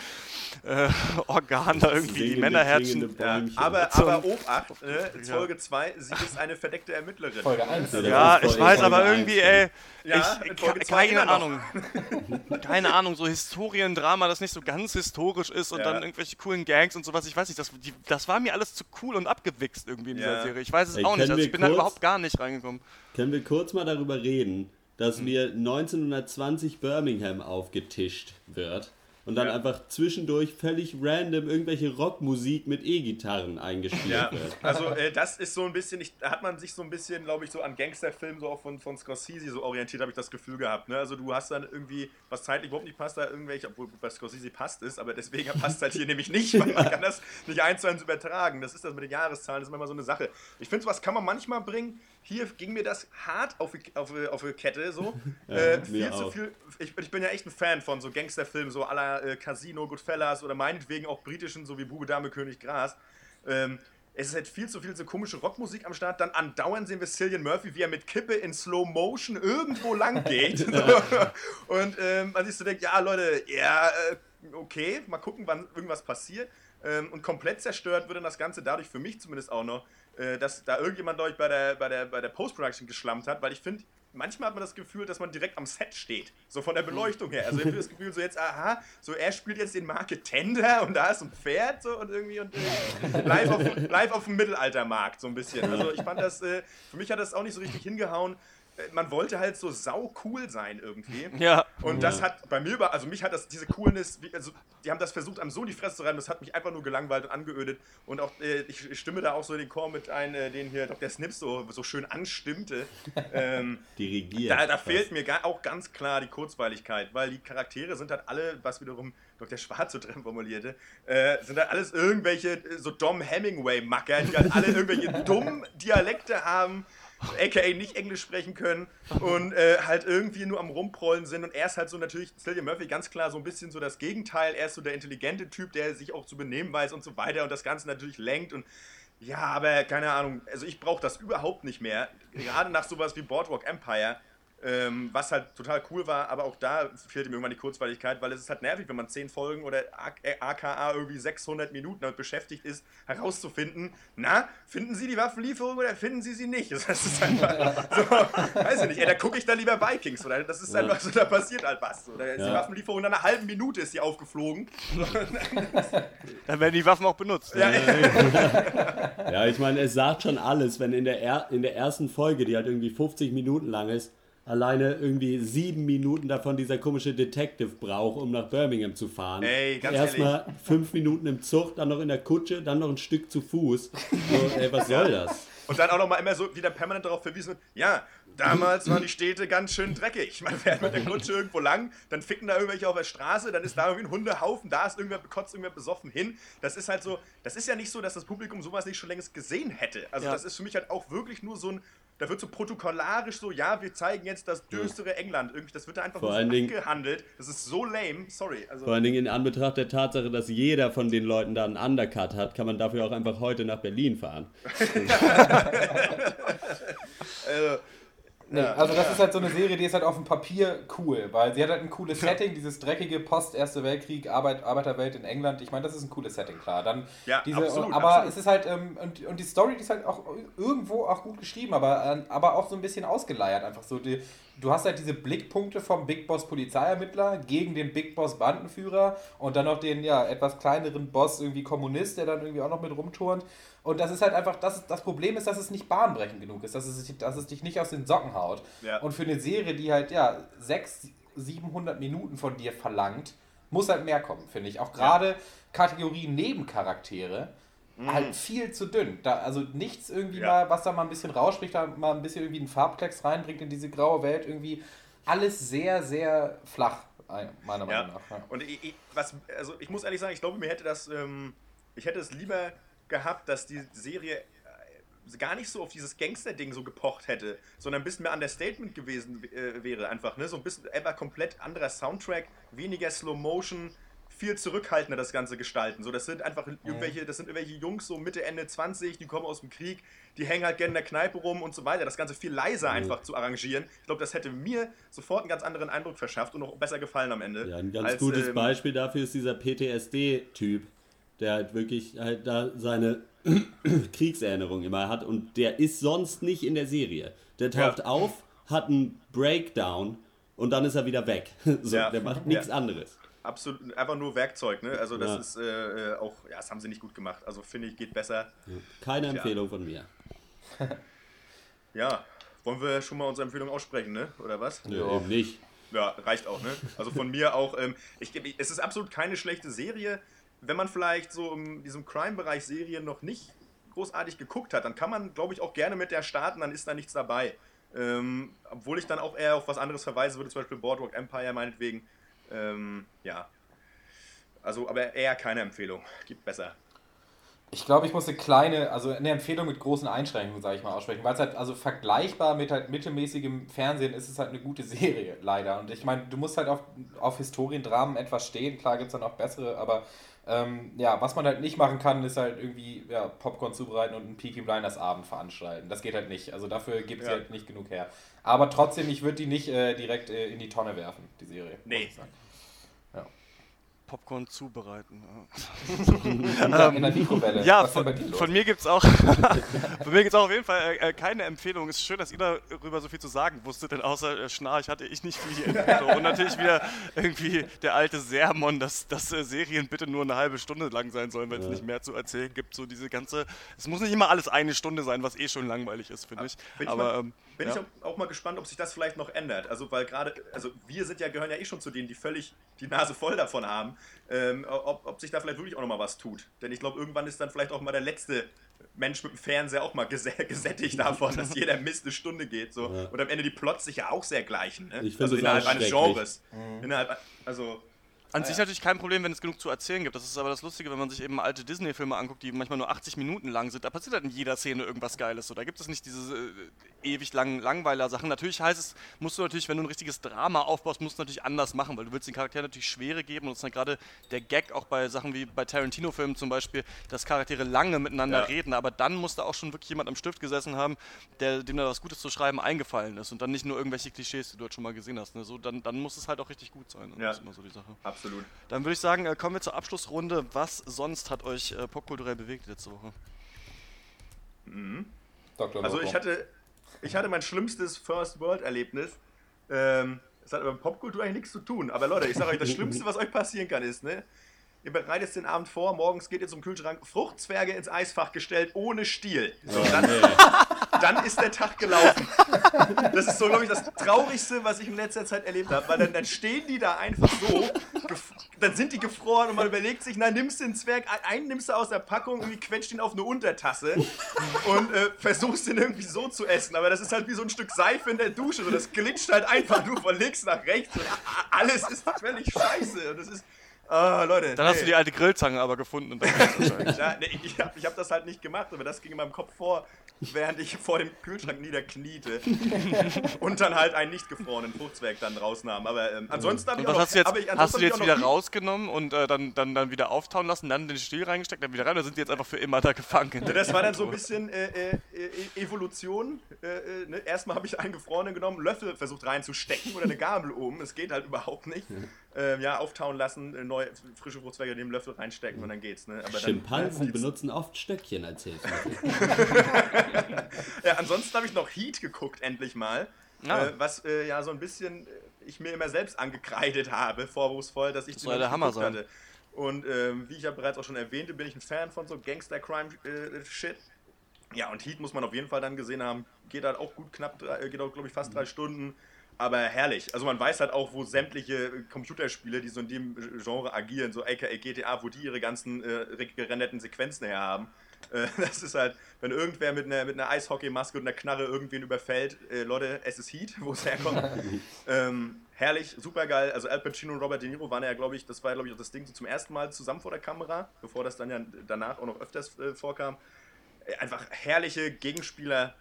äh, Organ da irgendwie die Singende, Männerherzen klingende ja. Aber, aber Obacht, äh, Folge 2, sie ist eine verdeckte Ermittlerin. Folge 1. Ja, Ja, ich weiß, Folge aber irgendwie, ja. ey, Ja, ich, keine noch. Ahnung. <laughs> keine Ahnung, so Historiendrama, das nicht so ganz historisch ist und Ja. dann irgendwelche coolen Gangs und sowas. Ich weiß nicht, das, die, das war mir alles zu cool und abgewichst irgendwie in dieser Ja. Serie. Ich weiß es Ey, auch nicht. Also ich bin da kurz- überhaupt gar nicht reingekommen. Können wir kurz mal darüber reden, Hm. dass mir 1920 Birmingham aufgetischt wird und dann Ja. einfach zwischendurch völlig random irgendwelche Rockmusik mit E-Gitarren eingespielt Ja, wird. also äh, das ist so ein bisschen, ich, da hat man sich so ein bisschen, glaube ich, so an Gangsterfilmen so auch von, von Scorsese so orientiert, habe ich das Gefühl gehabt. Ne? Also du hast dann irgendwie, was zeitlich überhaupt nicht passt, da irgendwelche, obwohl bei Scorsese passt es, aber deswegen <laughs> passt halt hier nämlich nicht, weil man kann das nicht eins zu eins übertragen. Das ist das mit den Jahreszahlen, das ist immer so eine Sache. Ich finde, sowas kann man manchmal bringen. Hier ging mir das hart auf die, auf, auf die Kette so. <laughs> äh, viel zu auch. viel. Ich, ich bin ja echt ein Fan von so Gangsterfilmen, so la äh, Casino, Goodfellas oder meinetwegen auch britischen, so wie Bube, Dame, König, Gras. Ähm, es ist halt viel zu viel so komische Rockmusik am Start. Dann andauernd sehen wir Cillian Murphy, wie er mit Kippe in Slow Motion irgendwo lang geht. <laughs> <laughs> Und ähm, man sich so denkt, ja Leute, ja, äh, okay, mal gucken, wann irgendwas passiert. Ähm, und komplett zerstört wird dann das Ganze dadurch für mich zumindest auch noch, äh, dass da irgendjemand, ich, bei der, bei der, bei der Post-Production geschlammt hat, weil ich finde, manchmal hat man das Gefühl, dass man direkt am Set steht. So von der Beleuchtung her. Also ich habe das Gefühl, so jetzt, aha, so er spielt jetzt den Marke Tender und da ist ein Pferd so und irgendwie und äh, live, auf, live auf dem Mittelaltermarkt so ein bisschen. Also ich fand das, äh, für mich hat das auch nicht so richtig hingehauen. Man wollte halt so sau cool sein irgendwie. <laughs> Ja. Und das hat bei mir, also mich hat das, diese Coolness, also die haben das versucht, einem so in die Fresse zu reiben, das hat mich einfach nur gelangweilt und angeödet. Und auch, äh, ich stimme da auch so den Chor mit ein, äh, den hier Dr. Snips so, so schön anstimmte. <laughs> ähm, Dirigiert. da, da fehlt mir ga, auch ganz klar die Kurzweiligkeit, weil die Charaktere sind halt alle, was wiederum Dr. Schwarz so drin formulierte, äh, sind halt alles irgendwelche äh, so Dom Hemingway-Macker, die halt alle irgendwelche <laughs> dummen Dialekte haben, aka nicht Englisch sprechen können und äh, halt irgendwie nur am Rumprollen sind. Und er ist halt so natürlich, Cillian Murphy, ganz klar so ein bisschen so das Gegenteil. Er ist so der intelligente Typ, der sich auch zu benehmen weiß und so weiter und das Ganze natürlich lenkt und ja, aber keine Ahnung, also ich brauche das überhaupt nicht mehr. Gerade nach sowas wie Boardwalk Empire, ähm, was halt total cool war, aber auch da fehlte mir irgendwann die Kurzweiligkeit, weil es ist halt nervig, wenn man 10 Folgen oder A- äh, aka irgendwie 600 Minuten damit beschäftigt ist, herauszufinden, na, finden Sie die Waffenlieferung oder finden Sie sie nicht? <laughs> Das ist einfach so, weiß ich nicht, ey, da gucke ich dann lieber Vikings oder das ist einfach so, da passiert halt was. Oder ist die Ja. Waffenlieferung nach einer halben Minute ist die aufgeflogen. <laughs> Dann werden die Waffen auch benutzt. Ja, Ja, ich meine, es sagt schon alles, wenn in der, er in der ersten Folge, die halt irgendwie 50 Minuten lang ist, alleine irgendwie sieben Minuten davon dieser komische Detective braucht, um nach Birmingham zu fahren. Ey, ganz Erstmal fünf Minuten im Zug, dann noch in der Kutsche, dann noch ein Stück zu Fuß. So, ey, was soll das? Und dann auch nochmal immer so wieder permanent darauf verwiesen, ja, damals waren die Städte ganz schön dreckig. Man fährt mit der Kutsche irgendwo lang, dann ficken da irgendwelche auf der Straße, dann ist da irgendwie ein Hundehaufen, da ist irgendwer, kotzt irgendwer besoffen hin. Das ist halt so, das ist ja nicht so, dass das Publikum sowas nicht schon längst gesehen hätte. Also Ja. das ist für mich halt auch wirklich nur so ein, da wird so protokollarisch so, ja, wir zeigen jetzt das düstere England. Irgendwie, das wird da einfach Vor so allen Dingen- abgehandelt. Das ist so lame, sorry. Also, Vor allen Dingen in Anbetracht der Tatsache, dass jeder von den Leuten da einen Undercut hat, kann man dafür auch einfach heute nach Berlin fahren. äh, <laughs> <laughs> Nee, Ja. also das ist halt so eine Serie, die ist halt auf dem Papier cool, weil sie hat halt ein cooles Setting, dieses dreckige Post-Erste Weltkrieg, Arbeit, Arbeiterwelt in England. Ich meine, das ist ein cooles Setting, klar. Dann Ja, diese, absolut, aber absolut. es ist halt, ähm, und, und die Story, die ist halt auch irgendwo auch gut geschrieben, aber, ähm, aber auch so ein bisschen ausgeleiert. Einfach so, die, du hast halt diese Blickpunkte vom Big Boss Polizeiermittler gegen den Big Boss Bandenführer und dann noch den ja etwas kleineren Boss irgendwie Kommunist, der dann irgendwie auch noch mit rumturnt. Und das ist halt einfach, das, das Problem ist, dass es nicht bahnbrechend genug ist, dass es, dass es dich nicht aus den Socken haut. Ja. Und für eine Serie, die halt, ja, 600, 700 Minuten von dir verlangt, muss halt mehr kommen, finde ich. Auch gerade Kategorie Nebencharaktere, halt viel zu dünn. Da, also nichts irgendwie Ja. mal, was da mal ein bisschen rausspricht, da mal ein bisschen irgendwie einen Farbklecks reinbringt in diese graue Welt, irgendwie alles sehr, sehr flach, ein- meiner Ja. Meinung nach. Ja. Und ich, ich, was, also ich muss ehrlich sagen, ich glaube, mir hätte das, ähm, ich hätte es lieber gehabt, dass die Serie äh, gar nicht so auf dieses Gangster-Ding so gepocht hätte, sondern ein bisschen mehr Understatement gewesen äh, wäre einfach, ne? So ein bisschen einfach komplett anderer Soundtrack, weniger Slow Motion, viel zurückhaltender das Ganze gestalten. So, das sind einfach irgendwelche, das sind irgendwelche Jungs so Mitte, Ende 20, die kommen aus dem Krieg, die hängen halt gerne in der Kneipe rum und so weiter. Das Ganze viel leiser einfach zu arrangieren. Ich glaube, das hätte mir sofort einen ganz anderen Eindruck verschafft und auch besser gefallen am Ende. Ja, ein ganz als, gutes ähm, Beispiel dafür ist dieser PTSD-Typ, der halt wirklich halt da seine <clears throat> Kriegserinnerung immer hat und der ist sonst nicht in der Serie. Der taucht Ja. auf, hat einen Breakdown und dann ist er wieder weg. <laughs> So, Ja. Der macht nichts Ja. anderes. Absolut, einfach nur Werkzeug, ne? Also das Ja. ist äh, äh, auch, ja, das haben sie nicht gut gemacht. Also finde ich, geht besser. Keine Empfehlung von mir. <laughs> Ja, wollen wir schon mal unsere Empfehlung aussprechen, ne? Oder was? Nö, eben nicht. Ja, reicht auch, ne? Also von mir auch, ähm, ich, ich- es ist absolut keine schlechte Serie. Wenn man vielleicht so in diesem Crime-Bereich Serien noch nicht großartig geguckt hat, dann kann man, glaube ich, auch gerne mit der starten, dann ist da nichts dabei. Ähm, obwohl ich dann auch eher auf was anderes verweisen würde, zum Beispiel Boardwalk Empire meinetwegen. Ähm, ja. Also, aber eher keine Empfehlung. Gibt besser. Ich glaube, ich muss eine kleine, also eine Empfehlung mit großen Einschränkungen, sage ich mal, aussprechen, weil es halt, also vergleichbar mit halt mittelmäßigem Fernsehen ist es halt eine gute <laughs> Serie, leider. Und ich meine, du musst halt auf, auf Historiendramen etwas stehen, klar gibt es dann auch bessere, aber ähm, ja, was man halt nicht machen kann, ist halt irgendwie ja, Popcorn zubereiten und einen Peaky Blinders Abend veranstalten. Das geht halt nicht, also dafür gibt es Ja. halt nicht genug her. Aber trotzdem, ich würde die nicht äh, direkt äh, in die Tonne werfen, die Serie. Nee. Popcorn zubereiten. In der, in der Mikrowelle. Ja, von, mir gibt's auch, <laughs> von mir gibt's auch auf jeden Fall äh, äh, keine Empfehlung. Es ist schön, dass ihr darüber so viel zu sagen wusstet, denn außer äh, Schnarch hatte ich nicht viel. <laughs> Und natürlich wieder irgendwie der alte Sermon, dass, dass äh, Serien bitte nur eine halbe Stunde lang sein sollen, wenn es nicht mehr zu erzählen gibt. So diese ganze, es muss nicht immer alles eine Stunde sein, was eh schon langweilig ist, finde ich. Aber mal- ähm, bin Ja. ich auch, mal gespannt, ob sich das vielleicht noch ändert. Also, weil gerade, also wir sind ja, gehören ja eh schon zu denen, die völlig die Nase voll davon haben. Ähm, ob, ob sich da vielleicht wirklich auch noch mal was tut. Denn ich glaube, irgendwann ist dann vielleicht auch mal der letzte Mensch mit dem Fernseher auch mal gesä- <laughs> gesättigt davon, dass jeder Mist eine Stunde geht. So. Ja. Und am Ende die Plots sich ja auch sehr gleichen. Ne? Ich also innerhalb eines. Genres. Innerhalb, also, An sich natürlich kein Problem, wenn es genug zu erzählen gibt. Das ist aber das Lustige, wenn man sich eben alte Disney-Filme anguckt, die manchmal nur 80 Minuten lang sind. Da passiert halt in jeder Szene irgendwas Geiles. So, da gibt es nicht diese äh, ewig langen Langweiler-Sachen. Natürlich heißt es, musst du natürlich, wenn du ein richtiges Drama aufbaust, musst du natürlich anders machen, weil du willst den Charakteren natürlich Schwere geben. Und das ist dann gerade der Gag auch bei Sachen wie bei Tarantino-Filmen zum Beispiel, dass Charaktere lange miteinander Ja. reden. Aber dann muss da auch schon wirklich jemand am Stift gesessen haben, der, dem da was Gutes zu schreiben eingefallen ist. Und dann nicht nur irgendwelche Klischees, die du halt schon mal gesehen hast. Ne? So, dann, dann muss es halt auch richtig gut sein. Ja. Das ist immer so die Sache. absolut. Dann würde ich sagen, äh, kommen wir zur Abschlussrunde. Was sonst hat euch äh, popkulturell bewegt letzte Woche? Dr. Also ich hatte, ich hatte mein schlimmstes First World Erlebnis. Ähm, es hat aber mit Popkultur eigentlich nichts zu tun. Aber Leute, ich sage euch, das <laughs> Schlimmste, was euch passieren kann, ist, ne? Ihr bereitet den Abend vor, morgens geht ihr zum Kühlschrank, Fruchtzwerge ins Eisfach gestellt, ohne Stiel. So, dann, dann ist der Tag gelaufen. Das ist so, glaube ich, das Traurigste, was ich in letzter Zeit erlebt habe. Weil dann, dann stehen die da einfach so, dann sind die gefroren und man überlegt sich, na, nimmst du den Zwerg, einen nimmst du aus der Packung, irgendwie quetscht ihn auf eine Untertasse und äh, versuchst ihn irgendwie so zu essen. Aber das ist halt wie so ein Stück Seife in der Dusche. So, das glitscht halt einfach nur von links nach rechts. Und alles ist völlig scheiße. Und das ist. Ah, Leute. Dann hast nee. du die alte Grillzange aber gefunden. Und dann. <laughs> Ja, nee, ich habe hab das halt nicht gemacht, aber das ging in meinem Kopf vor, während ich vor dem Kühlschrank niederkniete <laughs> und dann halt einen nicht gefrorenen Fruchtzwerg dann rausnahm. Aber ähm, ansonsten habe ich auch was noch, hast du jetzt, hast du jetzt wieder auch rausgenommen und äh, dann, dann, dann wieder auftauen lassen, dann den Stiel reingesteckt, dann wieder rein, oder sind die jetzt einfach für immer da gefangen? Das war dann so ein bisschen äh, äh, äh, Evolution. Äh, äh, ne? Erstmal habe ich einen gefrorenen genommen, Löffel versucht reinzustecken oder eine Gabel oben. Es geht halt überhaupt nicht. Ähm, ja, auftauen lassen, äh, neue frische Fruchtzwerge in den Löffel reinstecken und dann geht's. Ne? Aber dann, Schimpansen benutzen oft Stöckchen als <laughs> Hilfsmittel. Ja, ansonsten habe ich noch Heat geguckt, endlich mal. Ah. Äh, was äh, ja so ein bisschen äh, ich mir immer selbst angekreidet habe, vorwurfsvoll, dass ich Das soll der Hammer sein. hatte. Und ähm, wie ich ja bereits auch schon erwähnte, bin ich ein Fan von so Gangster-Crime-Shit. ja, und Heat muss man auf jeden Fall dann gesehen haben. Geht halt auch gut knapp, drei, äh, geht auch, glaube ich, fast drei Stunden. Aber herrlich. Also man weiß halt auch, wo sämtliche Computerspiele, die so in dem Genre agieren, so aka GTA, wo die ihre ganzen äh, gerenderten Sequenzen her haben. <laughs> Äh, das ist halt, wenn irgendwer mit einer, mit einer Eishockeymaske und einer Knarre irgendwen überfällt, äh, Leute, es ist Heat, <laughs> wo es herkommt. <laughs> ähm, herrlich, super geil. Also Al Pacino und Robert De Niro waren ja, glaube ich, das war, glaube ich, auch das Ding so zum ersten Mal zusammen vor der Kamera, bevor das dann ja danach auch noch öfters äh, vorkam. Äh, einfach herrliche Gegenspieler.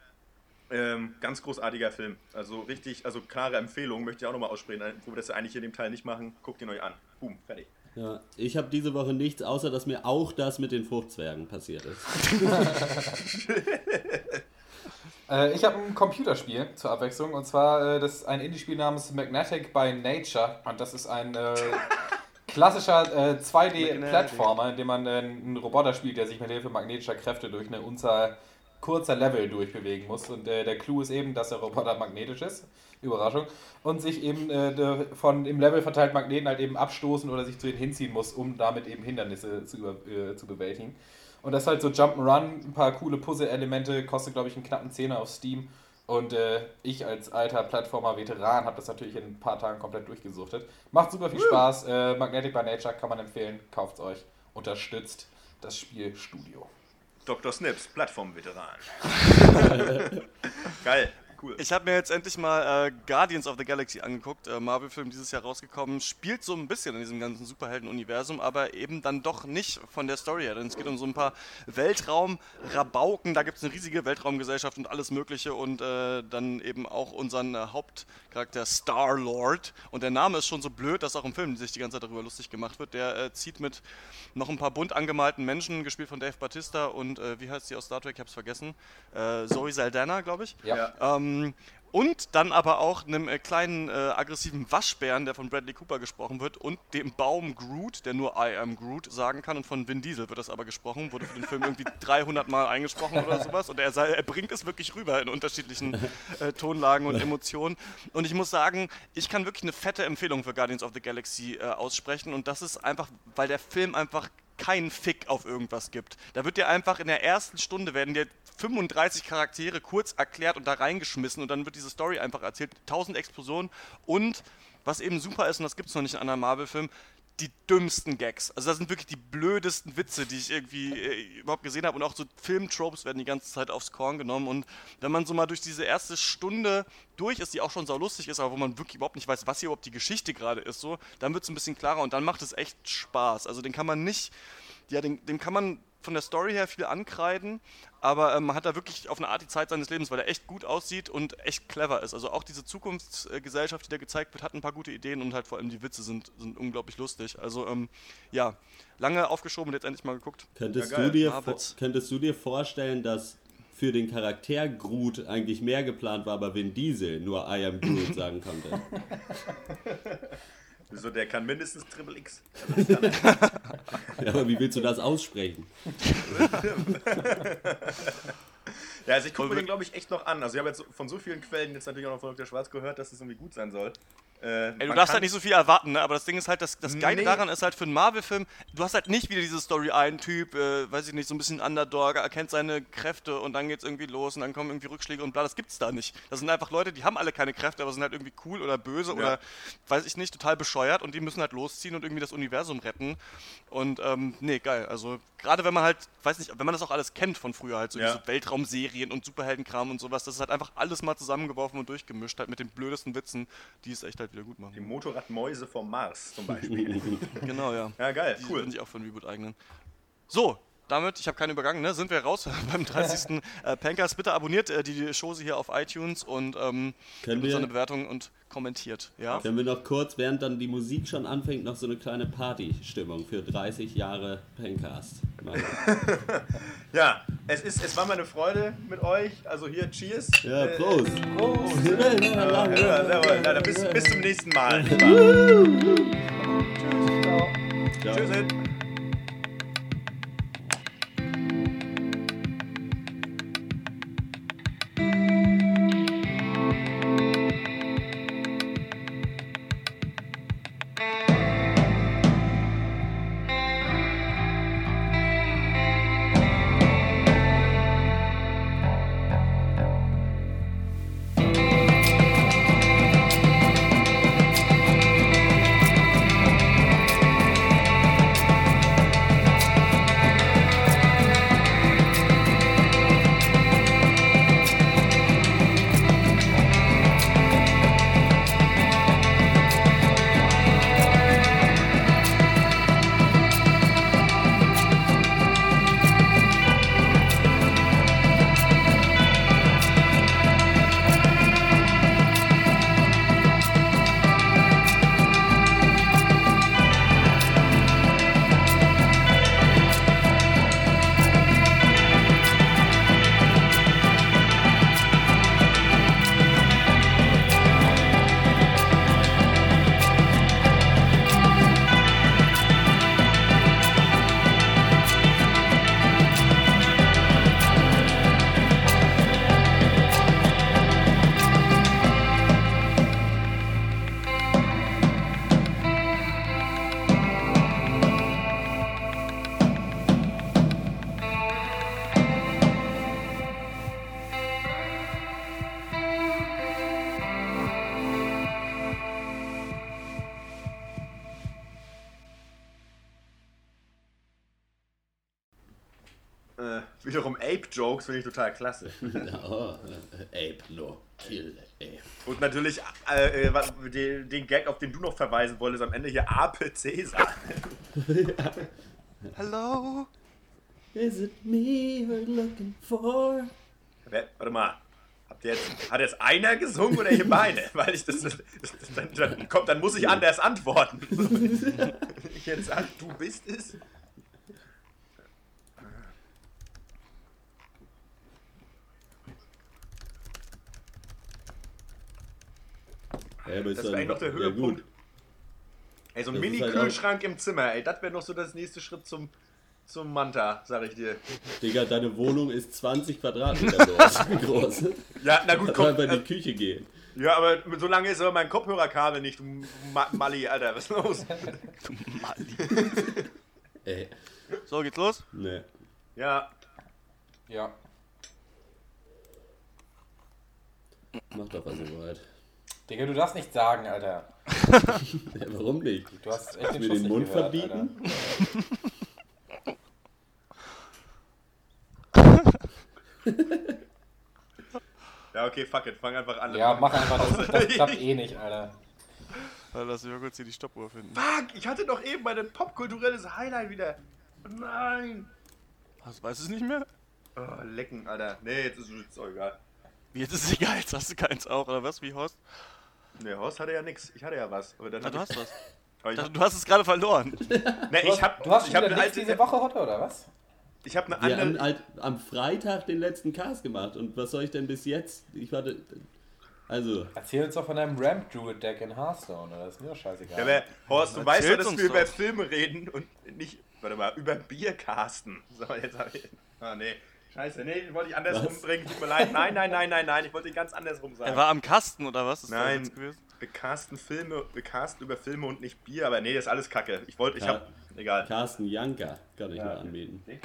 Ähm, ganz großartiger Film. Also richtig, also klare Empfehlung, möchte ich auch nochmal aussprechen, wo wir das ja eigentlich hier in dem Teil nicht machen. Guckt ihn euch an. Boom, fertig. Ja, ich habe diese Woche nichts, außer dass mir auch das mit den Fruchtzwergen passiert ist. <laughs> Äh, ich habe ein Computerspiel zur Abwechslung und zwar äh, das ist ein Indie-Spiel namens Magnetic by Nature und das ist ein äh, <laughs> klassischer äh, 2D-Plattformer, in dem man äh, einen Roboter spielt, der sich mit Hilfe magnetischer Kräfte durch eine Unzahl kurzer Level durchbewegen muss und äh, der Clou ist eben, dass der Roboter magnetisch ist, Überraschung, und sich eben äh, von im Level verteilt Magneten halt eben abstoßen oder sich zu ihnen hinziehen muss, um damit eben Hindernisse zu, über, äh, zu bewältigen. Und das ist halt so Jump'n'Run, ein paar coole Puzzle-Elemente, kostet glaube ich einen knappen Zehner auf Steam. Und äh, ich als alter Plattformer-Veteran habe das natürlich in ein paar Tagen komplett durchgesuchtet. Macht super viel Spaß. Äh, Magnetic by Nature kann man empfehlen. Kauft euch. Unterstützt das Spielstudio. Dr. Snips, Plattformveteran. <laughs> Geil, cool. Ich habe mir jetzt endlich mal äh, Guardians of the Galaxy angeguckt. Äh, Marvel-Film dieses Jahr rausgekommen. Spielt so ein bisschen in diesem ganzen Superhelden-Universum, aber eben dann doch nicht von der Story her. Denn es geht um so ein paar Weltraum-Rabauken. Da gibt es eine riesige Weltraumgesellschaft und alles Mögliche. Und äh, dann eben auch unseren äh, Hauptcharakter Star-Lord. Und der Name ist schon so blöd, dass auch im Film sich die ganze Zeit darüber lustig gemacht wird. Der äh, zieht mit noch ein paar bunt angemalten Menschen, gespielt von Dave Batista und äh, wie heißt sie aus Star Trek? Ich hab's vergessen. Äh, Zoe Saldana, glaube ich. Ja. Ähm, und dann aber auch einem äh, kleinen äh, aggressiven Waschbären, der von Bradley Cooper gesprochen wird, und dem Baum Groot, der nur I am Groot sagen kann. Und von Vin Diesel wird das aber gesprochen, wurde für den Film irgendwie <laughs> 300 Mal eingesprochen oder sowas. Und er, sei, er bringt es wirklich rüber in unterschiedlichen <laughs> äh, Tonlagen und Emotionen. Und ich muss sagen, ich kann wirklich eine fette Empfehlung für Guardians of the Galaxy äh, aussprechen. Und das ist einfach, weil der Film einfach keinen Fick auf irgendwas gibt. Da wird dir einfach in der ersten Stunde werden dir 35 Charaktere kurz erklärt und da reingeschmissen und dann wird diese Story einfach erzählt. 1000 Explosionen und was eben super ist, und das gibt es noch nicht in anderen Marvel-Filmen, die dümmsten Gags. Also das sind wirklich die blödesten Witze, die ich irgendwie äh, überhaupt gesehen habe. Und auch so Filmtropes werden die ganze Zeit aufs Korn genommen. Und wenn man so mal durch diese erste Stunde durch ist, die auch schon sau lustig ist, aber wo man wirklich überhaupt nicht weiß, was hier überhaupt die Geschichte gerade ist, so, dann wird es ein bisschen klarer und dann macht es echt Spaß. Also den kann man nicht, ja, den, dem kann man von der Story her viel ankreiden, aber ähm, man hat da wirklich auf eine Art die Zeit seines Lebens, weil er echt gut aussieht und echt clever ist. Also auch diese Zukunftsgesellschaft, die da gezeigt wird, hat ein paar gute Ideen und halt vor allem die Witze sind, sind unglaublich lustig. Also ähm, ja, lange aufgeschoben und jetzt endlich mal geguckt. Könntest, Ja, du dir, könntest du dir vorstellen, dass für den Charakter Groot eigentlich mehr geplant war, aber Vin Diesel nur I am Groot <laughs> sagen konnte? So, der kann mindestens Triple X. <laughs> Ja, aber wie willst du das aussprechen? <laughs> Ja, also ich gucke mir den, glaube ich, echt noch an. Also ich habe jetzt von so vielen Quellen jetzt natürlich auch noch von Dr. Schwarz gehört, dass es irgendwie gut sein soll. Äh, Ey, du darfst halt nicht so viel erwarten, ne? aber das Ding ist halt, das, das Geile Nee. daran ist halt für einen Marvel-Film, du hast halt nicht wieder diese Story, ein Typ, äh, weiß ich nicht, so ein bisschen Underdog, erkennt seine Kräfte und dann geht's irgendwie los und dann kommen irgendwie Rückschläge und bla, das gibt's da nicht. Das sind einfach Leute, die haben alle keine Kräfte, aber sind halt irgendwie cool oder böse oder, weiß ich nicht, total bescheuert und die müssen halt losziehen und irgendwie das Universum retten. Und, ähm, nee, geil. Also, gerade wenn man halt, weiß nicht, wenn man das auch alles kennt von früher, halt so Ja. diese Weltraumserien und Superheldenkram und sowas, das ist halt einfach alles mal zusammengeworfen und durchgemischt, halt mit den blödesten Witzen, die es echt halt wieder gut machen. Die Motorradmäuse vom Mars zum Beispiel. <laughs> Genau, ja. ja, geil, Die cool. würden sich auch für ein Reboot eignen. So, damit, ich habe keinen übergangen, ne? sind wir raus <laughs> beim 30. äh, Pankers. Bitte abonniert äh, die Chose hier auf iTunes und ähm, gebt uns eine Bewertung und kommentiert. Ja? Können wir noch kurz, während dann die Musik schon anfängt, noch so eine kleine Partystimmung für 30 Jahre Pencast machen? <laughs> Ja, es, ist, es war mir eine Freude mit euch. Also hier, Cheers. Ja, Äh, Prost! Na, dann bis, bis zum nächsten Mal. Ciao. Tschüss. Ape-Jokes finde ich total klasse. <laughs> Oh, Ape, no, kill, Ape. Und natürlich äh, äh, den, Gag, auf den du noch verweisen wolltest, am Ende hier Ape Cäsar. <laughs> Hallo? Is it me you're looking for? Warte mal. Habt ihr jetzt, hat jetzt einer gesungen oder ihr beide? <laughs> Weil ich das, das, das dann, dann, kommt, dann muss ich anders antworten. Ich jetzt sage, du bist es. Ja, aber ist Das wäre eigentlich noch der ja, Höhepunkt. gut. Ey, so ein halt Mini-Kühlschrank im Zimmer, ey, das wäre noch so das nächste Schritt zum, zum Manta, sag ich dir. Digga, deine Wohnung ist 20 Quadratmeter <laughs> groß. Ja, na gut, Kannst komm. einfach in Äh, die Küche gehen. ja, aber so lange ist aber mein Kopfhörerkabel nicht, du Ma Mali, Alter, was ist los? <laughs> Ey, So, geht's los? ne. Ja, Ja. Mach doch was ihr wollt. Digga, du darfst nicht sagen, Alter. <laughs> Ja, warum nicht? Du hast echt den Mir Schuss den Mund gehört, verbieten? <laughs> ja, okay, fuck it, fang einfach an. Ja, mach einfach, das, das <laughs> klappt eh nicht, Alter. Lass mich mal kurz hier die Stoppuhr finden. Fuck, ich hatte doch eben mein popkulturelles Highlight wieder. Nein. Was, weißt du es nicht mehr? Oh, lecken, Alter. Nee, jetzt ist es auch egal. Jetzt ist es egal, jetzt hast du keins auch, oder was? Wie Horst? Nee, Horst hatte ja nix. Ich hatte ja was. Aber dann Ah, hab du hast was. <laughs> aber Ich ich, dachte, Du hast es gerade verloren. <laughs> nee, Du hast, ich hab, du hast ich schon hab wieder eine nichts alte, diese Woche, Hotte, oder was? ich hab eine Wir haben andere, halt am Freitag den letzten Cast gemacht und was soll ich denn bis jetzt? Ich warte. Also, Erzähl uns doch von deinem Ramp Druid Deck in Hearthstone, oder? Das ist mir doch scheißegal. ja, aber, Horst, du weißt doch, dass wir über doch. Filme reden und nicht, warte mal, über Bier casten. So, jetzt hab ich, ah, nee. Scheiße, nee, ich wollte ich andersrum Was? bringen, tut mir leid. Nein, nein, nein, nein, nein, ich wollte ganz andersrum sagen. Er war am Kasten, oder was? Ist Nein, wir casten Filme, wir casten über Filme und nicht Bier, aber nee, das ist alles Kacke. Ich wollte, ich Ja. hab, egal. Carsten Janka kann ich Ja. mal anbieten. <laughs>